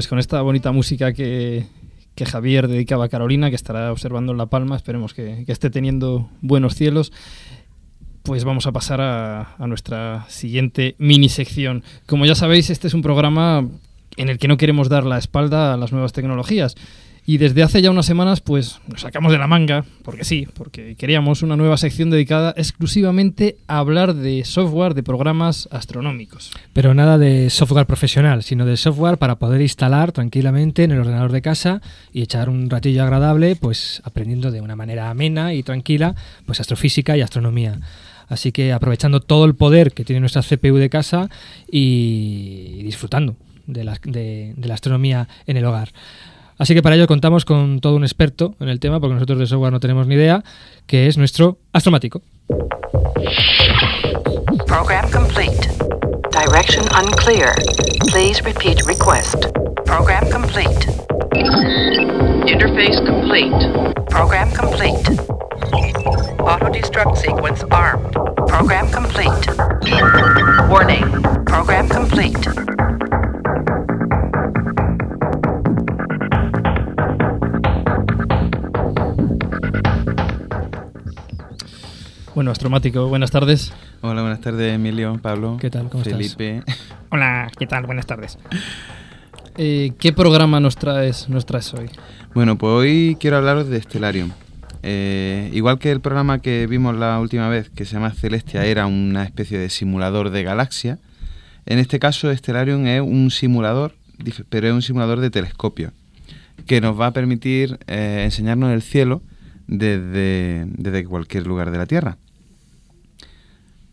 Pues con esta bonita música que, que Javier dedicaba a Carolina, que estará observando en La Palma, esperemos que, esté teniendo buenos cielos, pues vamos a pasar a, a nuestra siguiente mini sección. Como ya sabéis, este es un programa en el que no queremos dar la espalda a las nuevas tecnologías. Y desde hace ya unas semanas, pues nos sacamos de la manga, porque sí, porque queríamos una nueva sección dedicada exclusivamente a hablar de software de programas astronómicos. Pero nada de software profesional, sino de software para poder instalar tranquilamente en el ordenador de casa y echar un ratillo agradable, pues aprendiendo de una manera amena y tranquila, pues astrofísica y astronomía. Así que aprovechando todo el poder que tiene nuestra CPU de casa y disfrutando de la, de, de la astronomía en el hogar. Así que para ello contamos con todo un experto en el tema, porque nosotros de software no tenemos ni idea, que es nuestro astromático. Program complete. Direction unclear. Please repeat request. Program complete. Interface complete. Program complete. Auto destruct sequence armed. Program complete. Warning. Program complete. Bueno, astromático, buenas tardes. Hola, buenas tardes, Emilio, Pablo. ¿Qué tal? ¿Cómo estás? Felipe. Hola, ¿qué tal? Buenas tardes. Eh, ¿Qué programa nos traes, nos traes hoy? Bueno, pues hoy quiero hablaros de Stellarium. Eh, igual que el programa que vimos la última vez, que se llama Celestia, era una especie de simulador de galaxia, en este caso Stellarium es un simulador, pero es un simulador de telescopio, que nos va a permitir eh, enseñarnos el cielo desde, desde cualquier lugar de la Tierra.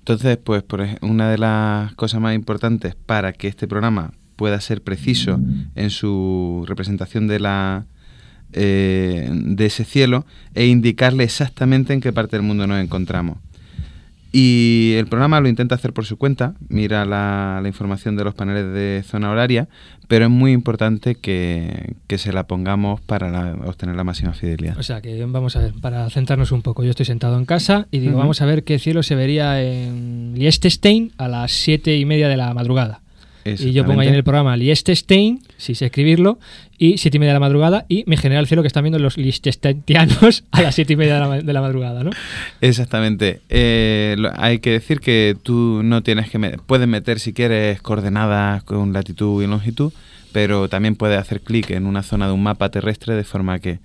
Entonces, pues por una de las cosas más importantes para que este programa pueda ser preciso en su representación de la eh, de ese cielo e indicarle exactamente en qué parte del mundo nos encontramos. Y el programa lo intenta hacer por su cuenta, mira la, la información de los paneles de zona horaria, pero es muy importante que, que se la pongamos para la- obtener la máxima fidelidad. O sea que vamos a ver, para centrarnos un poco, yo estoy sentado en casa y digo, vamos a ver qué cielo se vería en Liechtenstein a las siete y media de la madrugada. Y yo pongo ahí en el programa Liechtenstein, si sé escribirlo, y siete y media de la madrugada, y me genera el cielo que están viendo los liechtensteinianos a las siete y media de la, de la madrugada, ¿no? Exactamente. Eh, lo- hay que decir que tú no tienes que... me- puedes meter si quieres coordenadas con latitud y longitud, pero también puedes hacer clic en una zona de un mapa terrestre de forma que,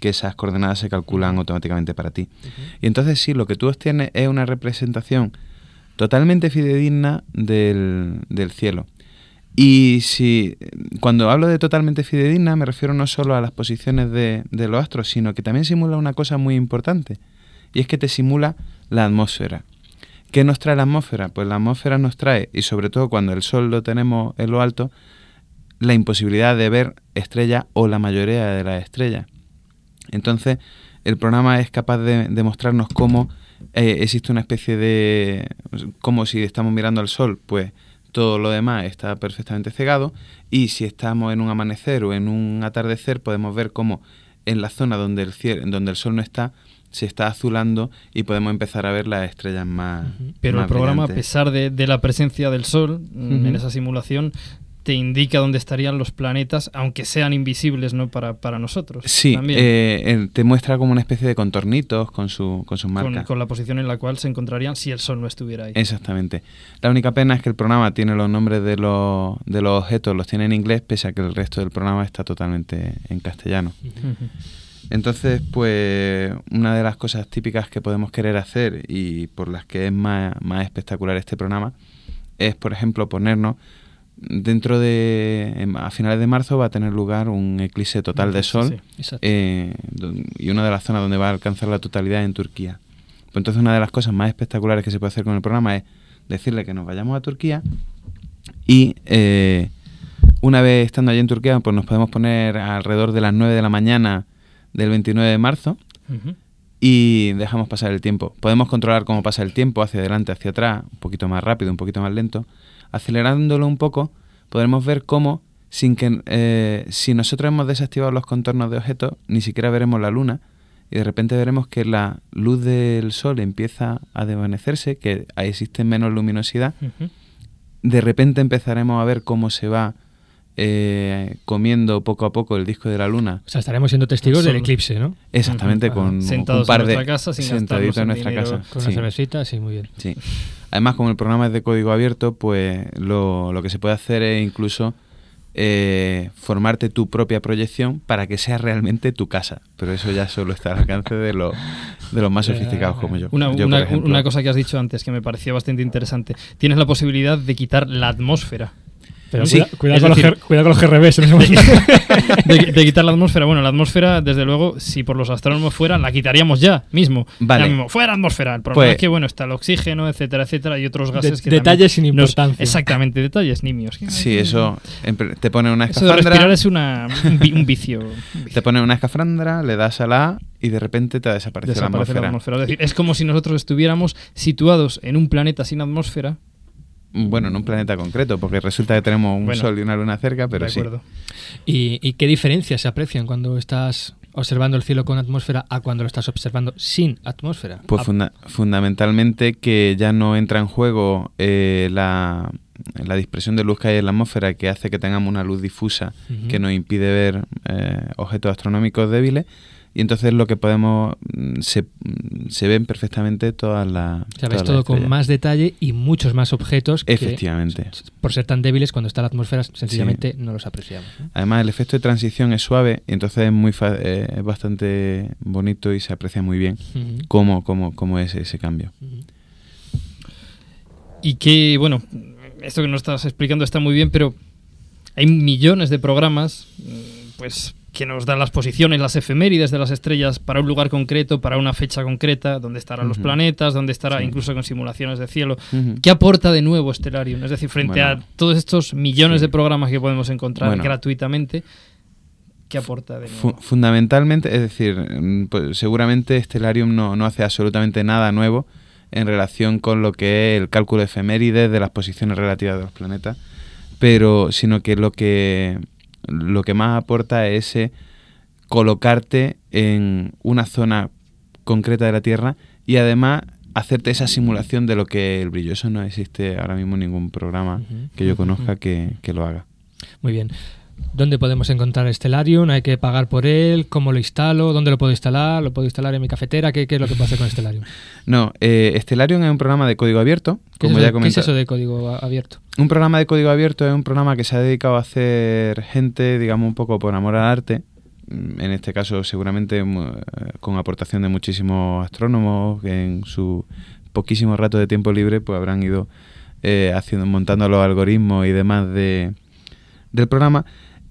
que esas coordenadas se calculan automáticamente para ti. Y entonces sí, lo que tú obtienes es una representación totalmente fidedigna del, del cielo. Y si cuando hablo de totalmente fidedigna me refiero no solo a las posiciones de, de los astros, sino que también simula una cosa muy importante, y es que te simula la atmósfera. ¿Qué nos trae la atmósfera? Pues la atmósfera nos trae, y sobre todo cuando el Sol lo tenemos en lo alto, la imposibilidad de ver estrellas o la mayoría de las estrellas. Entonces, el programa es capaz de, mostrarnos cómo eh, existe una especie de... como si estamos mirando al Sol, pues todo lo demás está perfectamente cegado y si estamos en un amanecer o en un atardecer podemos ver cómo en la zona donde el, cielo, donde el Sol no está se está azulando y podemos empezar a ver las estrellas más Pero el programa, a pesar de, de la presencia del Sol mm, en esa simulación, te indica dónde estarían los planetas, aunque sean invisibles no para, para nosotros. Sí, también. eh, eh, te muestra como una especie de contornitos con, su, con sus con, marcas. con la posición en la cual se encontrarían si el Sol no estuviera ahí. Exactamente. La única pena es que el programa tiene los nombres de los, de los objetos, los tiene en inglés, pese a que el resto del programa está totalmente en castellano. Entonces, pues una de las cosas típicas que podemos querer hacer y por las que es más, más espectacular este programa es, por ejemplo, ponernos dentro de en- a finales de marzo va a tener lugar un eclipse total de sol sí, eh, y una de las zonas donde va a alcanzar la totalidad en Turquía. Pues entonces una de las cosas más espectaculares que se puede hacer con el programa es decirle que nos vayamos a Turquía y eh, una vez estando allí en Turquía pues nos podemos poner alrededor de las 9 de la mañana del 29 de marzo y dejamos pasar el tiempo. Podemos controlar cómo pasa el tiempo, hacia adelante, hacia atrás, un poquito más rápido, un poquito más lento. Acelerándolo un poco, podremos ver cómo, sin que, eh, si nosotros hemos desactivado los contornos de objetos, ni siquiera veremos la luna y de repente veremos que la luz del sol empieza a desvanecerse, que ahí existe menos luminosidad. De repente empezaremos a ver cómo se va eh, comiendo poco a poco el disco de la luna. O sea, estaremos siendo testigos El del eclipse, ¿no? Exactamente, con Sentados un par en de nuestra casa sin en nuestra dinero. casa. Con sí. una cervecita, sí, muy bien. Sí. Además, como el programa es de código abierto, pues lo, lo que se puede hacer es incluso eh, formarte tu propia proyección para que sea realmente tu casa. Pero eso ya solo está al alcance de, lo- de los más sofisticados como yo. Una, Yo, una- por ejemplo, una cosa que has dicho antes que me pareció bastante interesante. Tienes la posibilidad de quitar la atmósfera. Pero Sí, cuida- cuidado, con los decir, G- cuidado con los GRBs en ese momento. de, de quitar la atmósfera. Bueno, la atmósfera, desde luego, si por los astrónomos fuera, la quitaríamos ya mismo. Vale. Ya mismo. Fuera atmósfera. El problema Pues- es que, bueno, está el oxígeno, etcétera, etcétera, y otros gases De- que detalles sin nos- importancia. exactamente, detalles nimios. Sí, eso te pone una Eso de escafandra. respirar es una, un, vi- un vicio. Te pone una escafandra, le das a la A y de repente te desaparece, Desaparece la la atmósfera. atmósfera. Es decir, es como si nosotros estuviéramos situados en un planeta sin atmósfera. Bueno, en un planeta concreto, porque resulta que tenemos un Bueno, sol y una luna cerca, pero de sí. acuerdo. ¿Y, y qué diferencias se aprecian cuando estás observando el cielo con atmósfera a cuando lo estás observando sin atmósfera? Pues Ah, funda- fundamentalmente que ya no entra en juego eh, la, la dispersión de luz que hay en la atmósfera que hace que tengamos una luz difusa que nos impide ver eh, objetos astronómicos débiles y entonces lo que podemos mm, se, mm, se ven perfectamente todas las Sabes todas las todo con más detalle y muchos más objetos que, Efectivamente. por ser tan débiles cuando está la atmósfera sencillamente Sí. no los apreciamos. ¿no? Además, el efecto de transición es suave y entonces es muy fa- eh, es bastante bonito y se aprecia muy bien cómo, cómo, cómo es ese cambio. Y que, bueno, esto que nos estás explicando está muy bien, pero hay millones de programas, mm, pues que nos dan las posiciones, las efemérides de las estrellas para un lugar concreto, para una fecha concreta, donde estarán los planetas, donde estará Sí. incluso con simulaciones de cielo. ¿Qué aporta de nuevo Stellarium? Es decir, frente Bueno. a todos estos millones de programas que podemos encontrar Bueno. gratuitamente, ¿qué aporta de nuevo? Fu- fundamentalmente, es decir, mm, pues, seguramente Stellarium no, no hace absolutamente nada nuevo en relación con lo que es el cálculo de efemérides de las posiciones relativas de los planetas, pero sino que lo que lo que más aporta es ese colocarte en una zona concreta de la Tierra y además hacerte esa simulación de lo que es el brillo. Eso no existe ahora mismo ningún programa que yo conozca que, que lo haga. Muy bien. ¿Dónde podemos encontrar Stellarium? ¿Hay que pagar por él? ¿Cómo lo instalo? ¿Dónde lo puedo instalar? ¿Lo puedo instalar en mi cafetera? ¿Qué, qué es lo que puedo hacer con Stellarium? No, eh, Stellarium es un programa de código abierto, ¿Qué, como es ya eso, ¿Qué es comenté. eso de código abierto? Un programa de código abierto es un programa que se ha dedicado a hacer gente, digamos, un poco por amor al arte. Mm, En este caso, seguramente eh, con aportación de muchísimos astrónomos que en su poquísimo rato de tiempo libre pues habrán ido eh, haciendo, montando los algoritmos y demás de, del programa.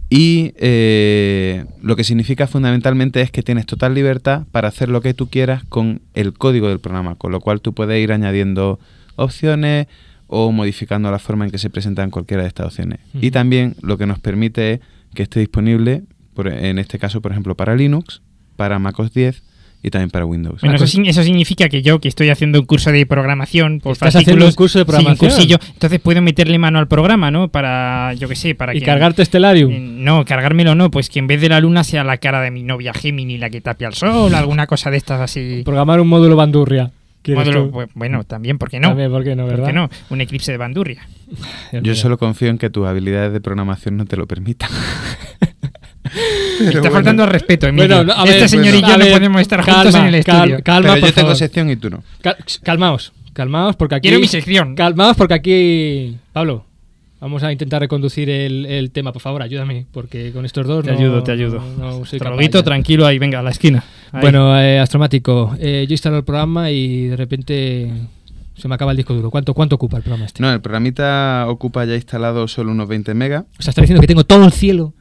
Y eh, lo que significa fundamentalmente es que tienes total libertad para hacer lo que tú quieras con el código del programa, con lo cual tú puedes ir añadiendo opciones o modificando la forma en que se presentan cualquiera de estas opciones. Y también lo que nos permite es que esté disponible, por- en este caso, por ejemplo, para Linux, para MacOS 10 y también para Windows. Bueno, eso, sin- eso significa que yo, que estoy haciendo un curso de programación por ¿Estás haciendo fascículos, un curso de sí, un programación? cursillo, entonces puedo meterle mano al programa, ¿no? Para, yo qué sé, para ¿Y que... cargarte Stellarium? Eh, No, cargármelo no, pues que en vez de la luna sea la cara de mi novia Gemini la que tapia al sol, alguna cosa de estas así. Programar un módulo bandurria. ¿Quieres Módulo- pues, bueno, también, ¿por qué no? También, ¿por qué no, verdad? no? Un eclipse de bandurria. Yo solo confío en que tus habilidades de programación no te lo permitan. Está faltando al respeto, Emilio. Bueno, no, a este señor bueno, y yo a no podemos estar calma, juntos en el cal- estudio. calma, Pero por yo tengo favor. sección y tú no. Cal- calmaos, calmaos porque aquí... Quiero mi sección. Calmaos porque aquí... Pablo, vamos a intentar reconducir el, el tema, por favor, ayúdame, porque con estos dos Te no- ayudo, te ayudo. no- soy tranquilo ahí, venga, a la esquina. Ahí. Bueno, eh, Astromático, eh, yo instalo el programa y de repente se me acaba el disco duro. ¿Cuánto, cuánto ocupa el programa este? No, el programita ocupa ya instalado solo unos 20 megas. O sea, está diciendo que tengo todo el cielo.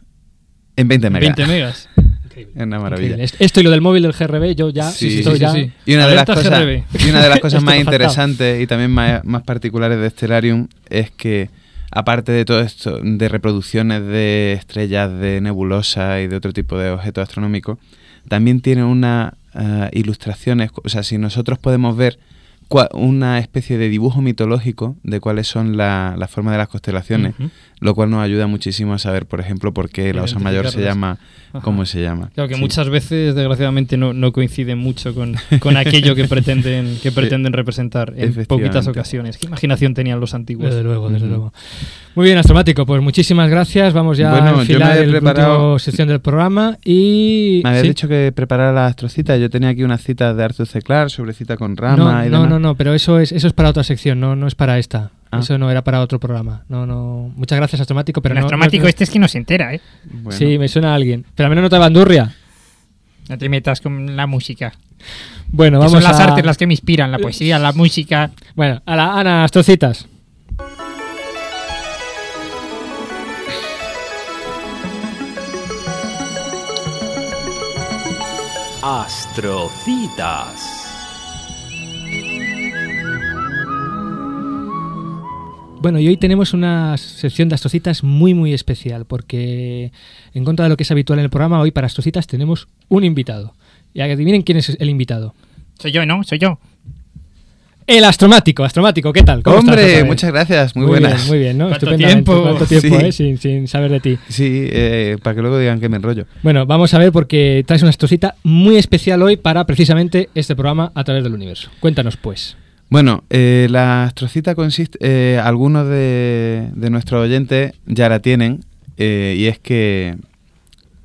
En 20 megas. 20 megas. Es una maravilla. Increíble. Esto y lo del móvil del GRB, yo ya Sí, estoy sí, ya... sí. Y una de las Alerta cosas, y una de las cosas más interesantes y también más, más particulares de Stellarium es que aparte de todo esto de reproducciones de estrellas, de nebulosas y de otro tipo de objetos astronómicos, también tiene unas eh, ilustraciones, o sea, si nosotros podemos ver una especie de dibujo mitológico de cuáles son la, la forma de las constelaciones, lo cual nos ayuda muchísimo a saber, por ejemplo, por qué la Osa Mayor se llama Ajá. como se llama. Claro que Sí. muchas veces, desgraciadamente, no, no coinciden mucho con, con aquello que pretenden, que pretenden representar en poquitas ocasiones. ¿Qué imaginación tenían los antiguos? Desde luego, desde luego. Muy bien, Astromático, pues muchísimas gracias. Vamos ya Bueno, a enfilar el preparado- sección del programa y... Me habías ¿sí? dicho que preparara las astrocitas. Yo tenía aquí unas citas de Arthur C. Clarke sobre cita con rama no, y no, demás. no, no, pero eso es, eso es para otra sección, no, no es para esta. Ah. Eso no era para otro programa. No, no. Muchas gracias, Astromático, pero el no- astromático no- este es que no se entera, ¿eh? Bueno. Sí, me suena a alguien. Pero a mí no nota bandurria. No te metas con la música. Bueno, Que vamos son las a... artes las que me inspiran, la poesía, la música. Bueno, a la Ana, astrocitas. Astrocitas. Bueno, y hoy tenemos una sección de astrocitas muy, muy especial, porque en contra de lo que es habitual en el programa, hoy para astrocitas tenemos un invitado. Y adivinen quién es el invitado. Soy yo, ¿no? Soy yo. El astromático, astromático, ¿qué tal? ¿Cómo Hombre, muchas gracias. Muy, Muy buenas. bien, muy bien, ¿no? ¿Cuánto tiempo? ¿Cuánto tiempo, Sí. eh? Sin, sin saber de ti. Sí, eh, para que luego digan que me enrollo. Bueno, vamos a ver porque traes una astrocita muy especial hoy para precisamente este programa a través del universo. Cuéntanos, pues. Bueno, eh, la astrocita consiste, eh, algunos de, de nuestros oyentes ya la tienen, eh, y es que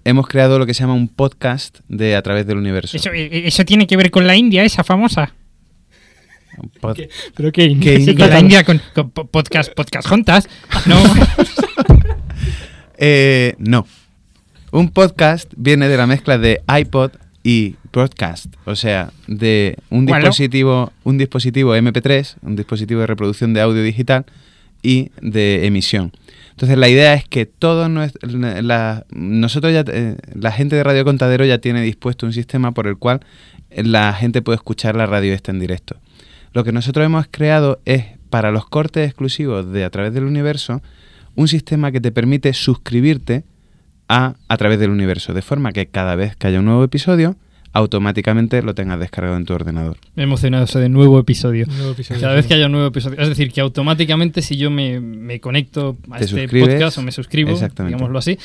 hemos creado lo que se llama un podcast de A través del universo. Eso, eso tiene que ver con la India, esa famosa. Pod- ¿Pero qué? ¿Qué Sí, India? con la India, con, con po- podcast, podcast juntas. No. Eh, no. Un podcast viene de la mezcla de iPod y broadcast, o sea, de un Bueno. dispositivo, un dispositivo MP3, un dispositivo de reproducción de audio digital y de emisión. Entonces la idea es que todos la, nosotros ya eh, la gente de Radio Contadero ya tiene dispuesto un sistema por el cual la gente puede escuchar la radio esta en directo. Lo que nosotros hemos creado es para los cortes exclusivos de a través del universo un sistema que te permite suscribirte a a través del universo, de forma que cada vez que haya un nuevo episodio, automáticamente lo tengas descargado en tu ordenador. Me he emocionado eso de nuevo episodio. Nuevo episodio, Cada vez que haya un nuevo episodio. Es decir, que automáticamente si yo me, me conecto a Te este podcast o me suscribo, exactamente. digámoslo así,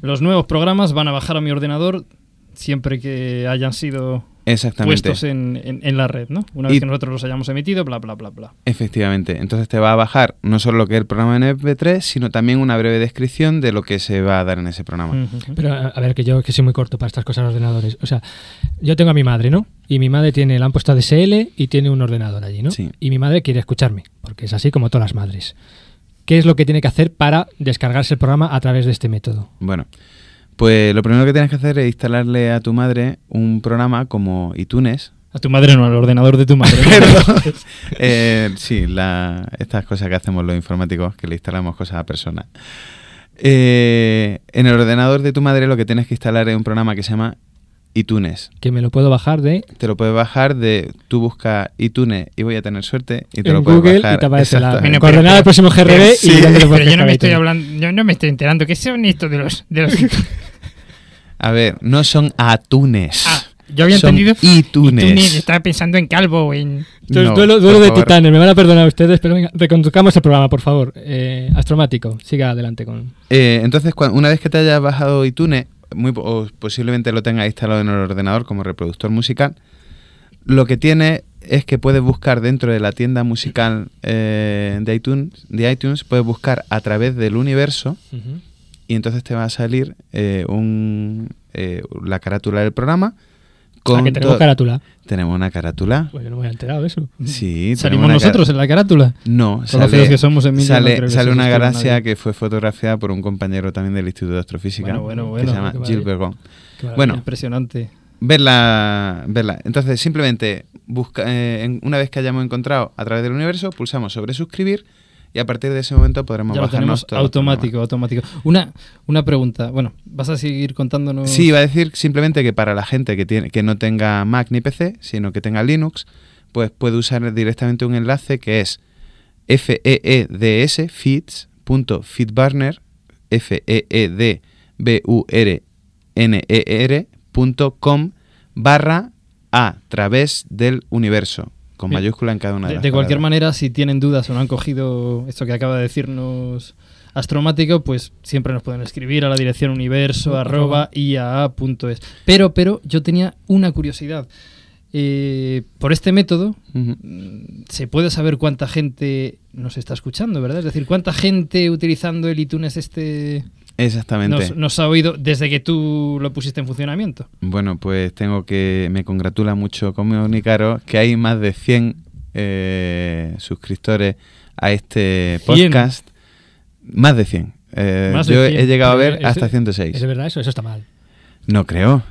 los nuevos programas van a bajar a mi ordenador siempre que hayan sido Exactamente. puestos en, en- en la red, ¿no? Una Y- vez que nosotros los hayamos emitido, bla, bla, bla, bla. Efectivamente. Entonces te va a bajar no solo lo que es el programa en MP3, sino también una breve descripción de lo que se va a dar en ese programa. Pero a a ver, que yo que soy muy corto para estas cosas de ordenadores. O sea, yo tengo a mi madre, ¿no? Y mi madre tiene, la han puesto a DSL y tiene un ordenador allí, ¿no? Sí. Y mi madre quiere escucharme, porque es así como todas las madres. ¿Qué es lo que tiene que hacer para descargarse el programa a través de este método? Bueno, pues lo primero que tienes que hacer es instalarle a tu madre un programa como iTunes. A tu madre no, al ordenador de tu madre. Perdón. Eh, sí, la- estas cosas que hacemos los informáticos, que le instalamos cosas a personas. Eh, en el ordenador de tu madre lo que tienes que instalar es un programa que se llama iTunes. Que me lo puedo bajar de Te lo puedes bajar de, tú buscas iTunes y voy a tener suerte y te En lo puedes Google bajar. y te aparece la- coordenada del próximo GRB y Sí. puedes Pero yo no me y estoy hablando, yo no me estoy enterando. ¿Qué son esto de los, de los A ver, no son atunes. Ah, yo había Son entendido iTunes. iTunes, estaba pensando en Calvo o en Entonces, No, duelo, de favor. titanes, me van a perdonar ustedes, pero venga, reconduzcamos el programa, por favor. Eh, Astromático, siga adelante con... Eh, entonces, una vez que te hayas bajado iTunes, muy, o posiblemente lo tengas instalado en el ordenador como reproductor musical, lo que tiene es que puedes buscar dentro de la tienda musical eh, de, iTunes, de iTunes, puedes buscar a través del universo y entonces te va a salir eh, un, eh, la carátula del programa. Ah, que tenemos carátula. Tenemos una carátula. Pues yo no me había enterado de eso. Sí, ¿Salimos nosotros en la carátula? No, sale, que somos en Mindia, no sale, que una nadie. que fue fotografiada por un compañero también del Instituto de Astrofísica Bueno, bueno, que se llama Gilles. Bergon. Bueno, Impresionante. verla, verla. Entonces, simplemente busca, eh, una vez que hayamos encontrado a través del universo, pulsamos sobre suscribir y a partir de ese momento podremos Ya bajarnos todo automático, automático. Una, una pregunta. Bueno, ¿vas a seguir contándonos? Sí, iba a decir simplemente que para la gente que, tiene, que no tenga Mac ni PC, sino que tenga Linux, pues puede usar directamente un enlace que es E feeds, feeds.feedburner, f e e d b u r n e r punto com barra a través del universo, con mayúscula en cada una de, De, las de cualquier palabras. manera, si tienen dudas o no han cogido esto que acaba de decirnos Astromático, pues siempre nos pueden escribir a la dirección universo arroba iaa.es. Pero, pero yo tenía una curiosidad. Eh, por este método mm, se puede saber cuánta gente nos está escuchando, ¿verdad? Es decir, cuánta gente utilizando el iTunes este Exactamente. nos, nos ha oído desde que tú lo pusiste en funcionamiento. Bueno, pues tengo que, me congratula mucho comunicaros que hay más de 100 eh, suscriptores a este 100. podcast. Más de 100. Eh, Más de yo 100. he llegado a ver es- hasta 106. ¿Es verdad eso? Eso está mal. No creo.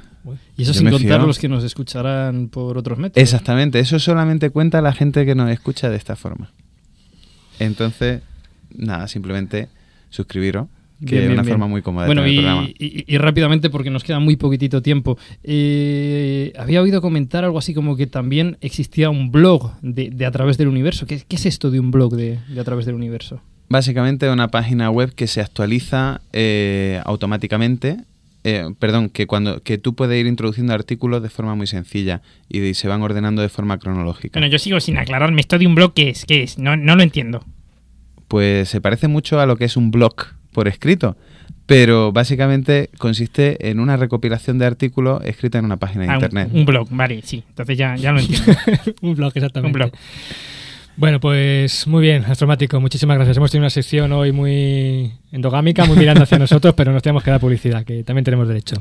Y eso Yo sin contar los que nos escucharán por otros métodos. Exactamente, eso solamente cuenta la gente que nos escucha de esta forma. Entonces, nada, simplemente suscribiros, que Bien, es bien, una bien. forma muy cómoda de Bueno, tener y, el programa. y- y rápidamente, porque nos queda muy poquitito tiempo, eh, había oído comentar algo así como que también existía un blog de, de A través del universo. ¿Qué, qué es esto de un blog de, de A través del universo? Básicamente una página web que se actualiza eh, automáticamente. eh, perdón, que cuando que tú puedes ir introduciendo artículos de forma muy sencilla y, de- se van ordenando de forma cronológica. Bueno, yo sigo sin aclararme. Esto de un blog, ¿qué es? ¿Qué es? No, no lo entiendo. Pues se parece mucho a lo que es un blog por escrito, pero básicamente consiste en una recopilación de artículos escrita en una página de Ah, un- internet. un, blog, vale, sí. Entonces ya, ya lo entiendo. un blog, exactamente. Un blog. Bueno, pues muy bien, Astromático, muchísimas gracias. Hemos tenido una sección hoy muy endogámica, muy mirando hacia nosotros, pero nos tenemos que dar publicidad, que también tenemos derecho.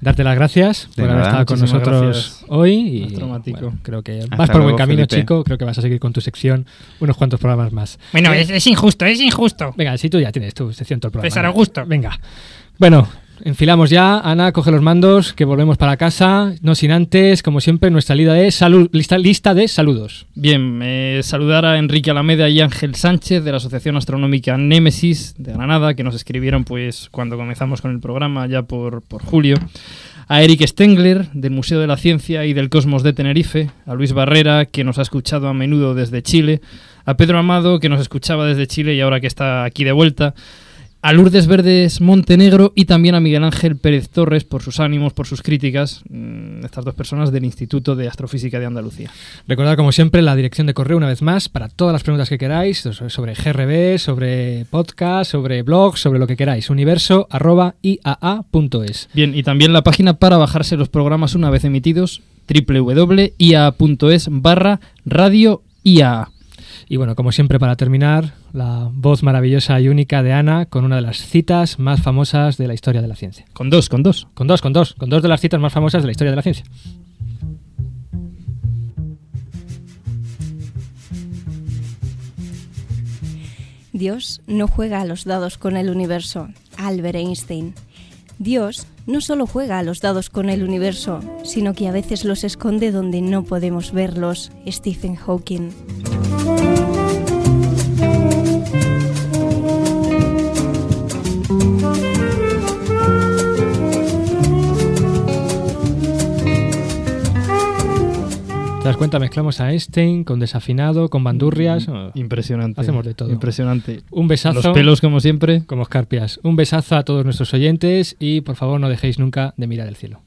Darte las gracias De por haber estado con nosotros gracias, hoy. Y Astromático. bueno, creo que Hasta vas por buen camino, Felipe. chico. Creo que vas a seguir con tu sección unos cuantos programas más. Bueno, ¿Eh? es, es injusto, es injusto. Venga, si tú ya tienes tu sección todo el programa. César. Augusto. Venga. Bueno, enfilamos ya. Ana, coge los mandos, que volvemos para casa. No sin antes, como siempre, nuestra lista de, lista de saludos. Bien, eh, saludar a Enrique Alameda y Ángel Sánchez de la Asociación Astronómica Némesis de Granada, que nos escribieron pues cuando comenzamos con el programa ya por, por julio. A Eric Stengler del Museo de la Ciencia y del Cosmos de Tenerife, a Luis Barrera, que nos ha escuchado a menudo desde Chile, a Pedro Amado, que nos escuchaba desde Chile y ahora que está aquí de vuelta, a Lourdes Verdes Montenegro y también a Miguel Ángel Pérez Torres por sus ánimos, por sus críticas, mm, estas dos personas del Instituto de Astrofísica de Andalucía. Recordad, como siempre, la dirección de correo una vez más para todas las preguntas que queráis so- sobre GRB, sobre podcast, sobre blogs, sobre lo que queráis. Universo arroba iaa.es. Bien, y también la página para bajarse los programas una vez emitidos, www.ia.es barra radio IAA. Y bueno, como siempre, para terminar, la voz maravillosa y única de Ana con una de las citas más famosas de la historia de la ciencia. Con dos, con dos. Con dos, con dos, con dos de las citas más famosas de la historia de la ciencia. Dios no juega a los dados con el universo. Albert Einstein. Dios no solo juega a los dados con el universo, sino que a veces los esconde donde no podemos verlos. Stephen Hawking. ¿Te das cuenta? Mezclamos a Einstein con desafinado, con bandurrias. oh, Impresionante. Hacemos de todo. Impresionante. Un besazo. Los pelos, como siempre. Como escarpias. Un besazo a todos nuestros oyentes y por favor no dejéis nunca de mirar el cielo.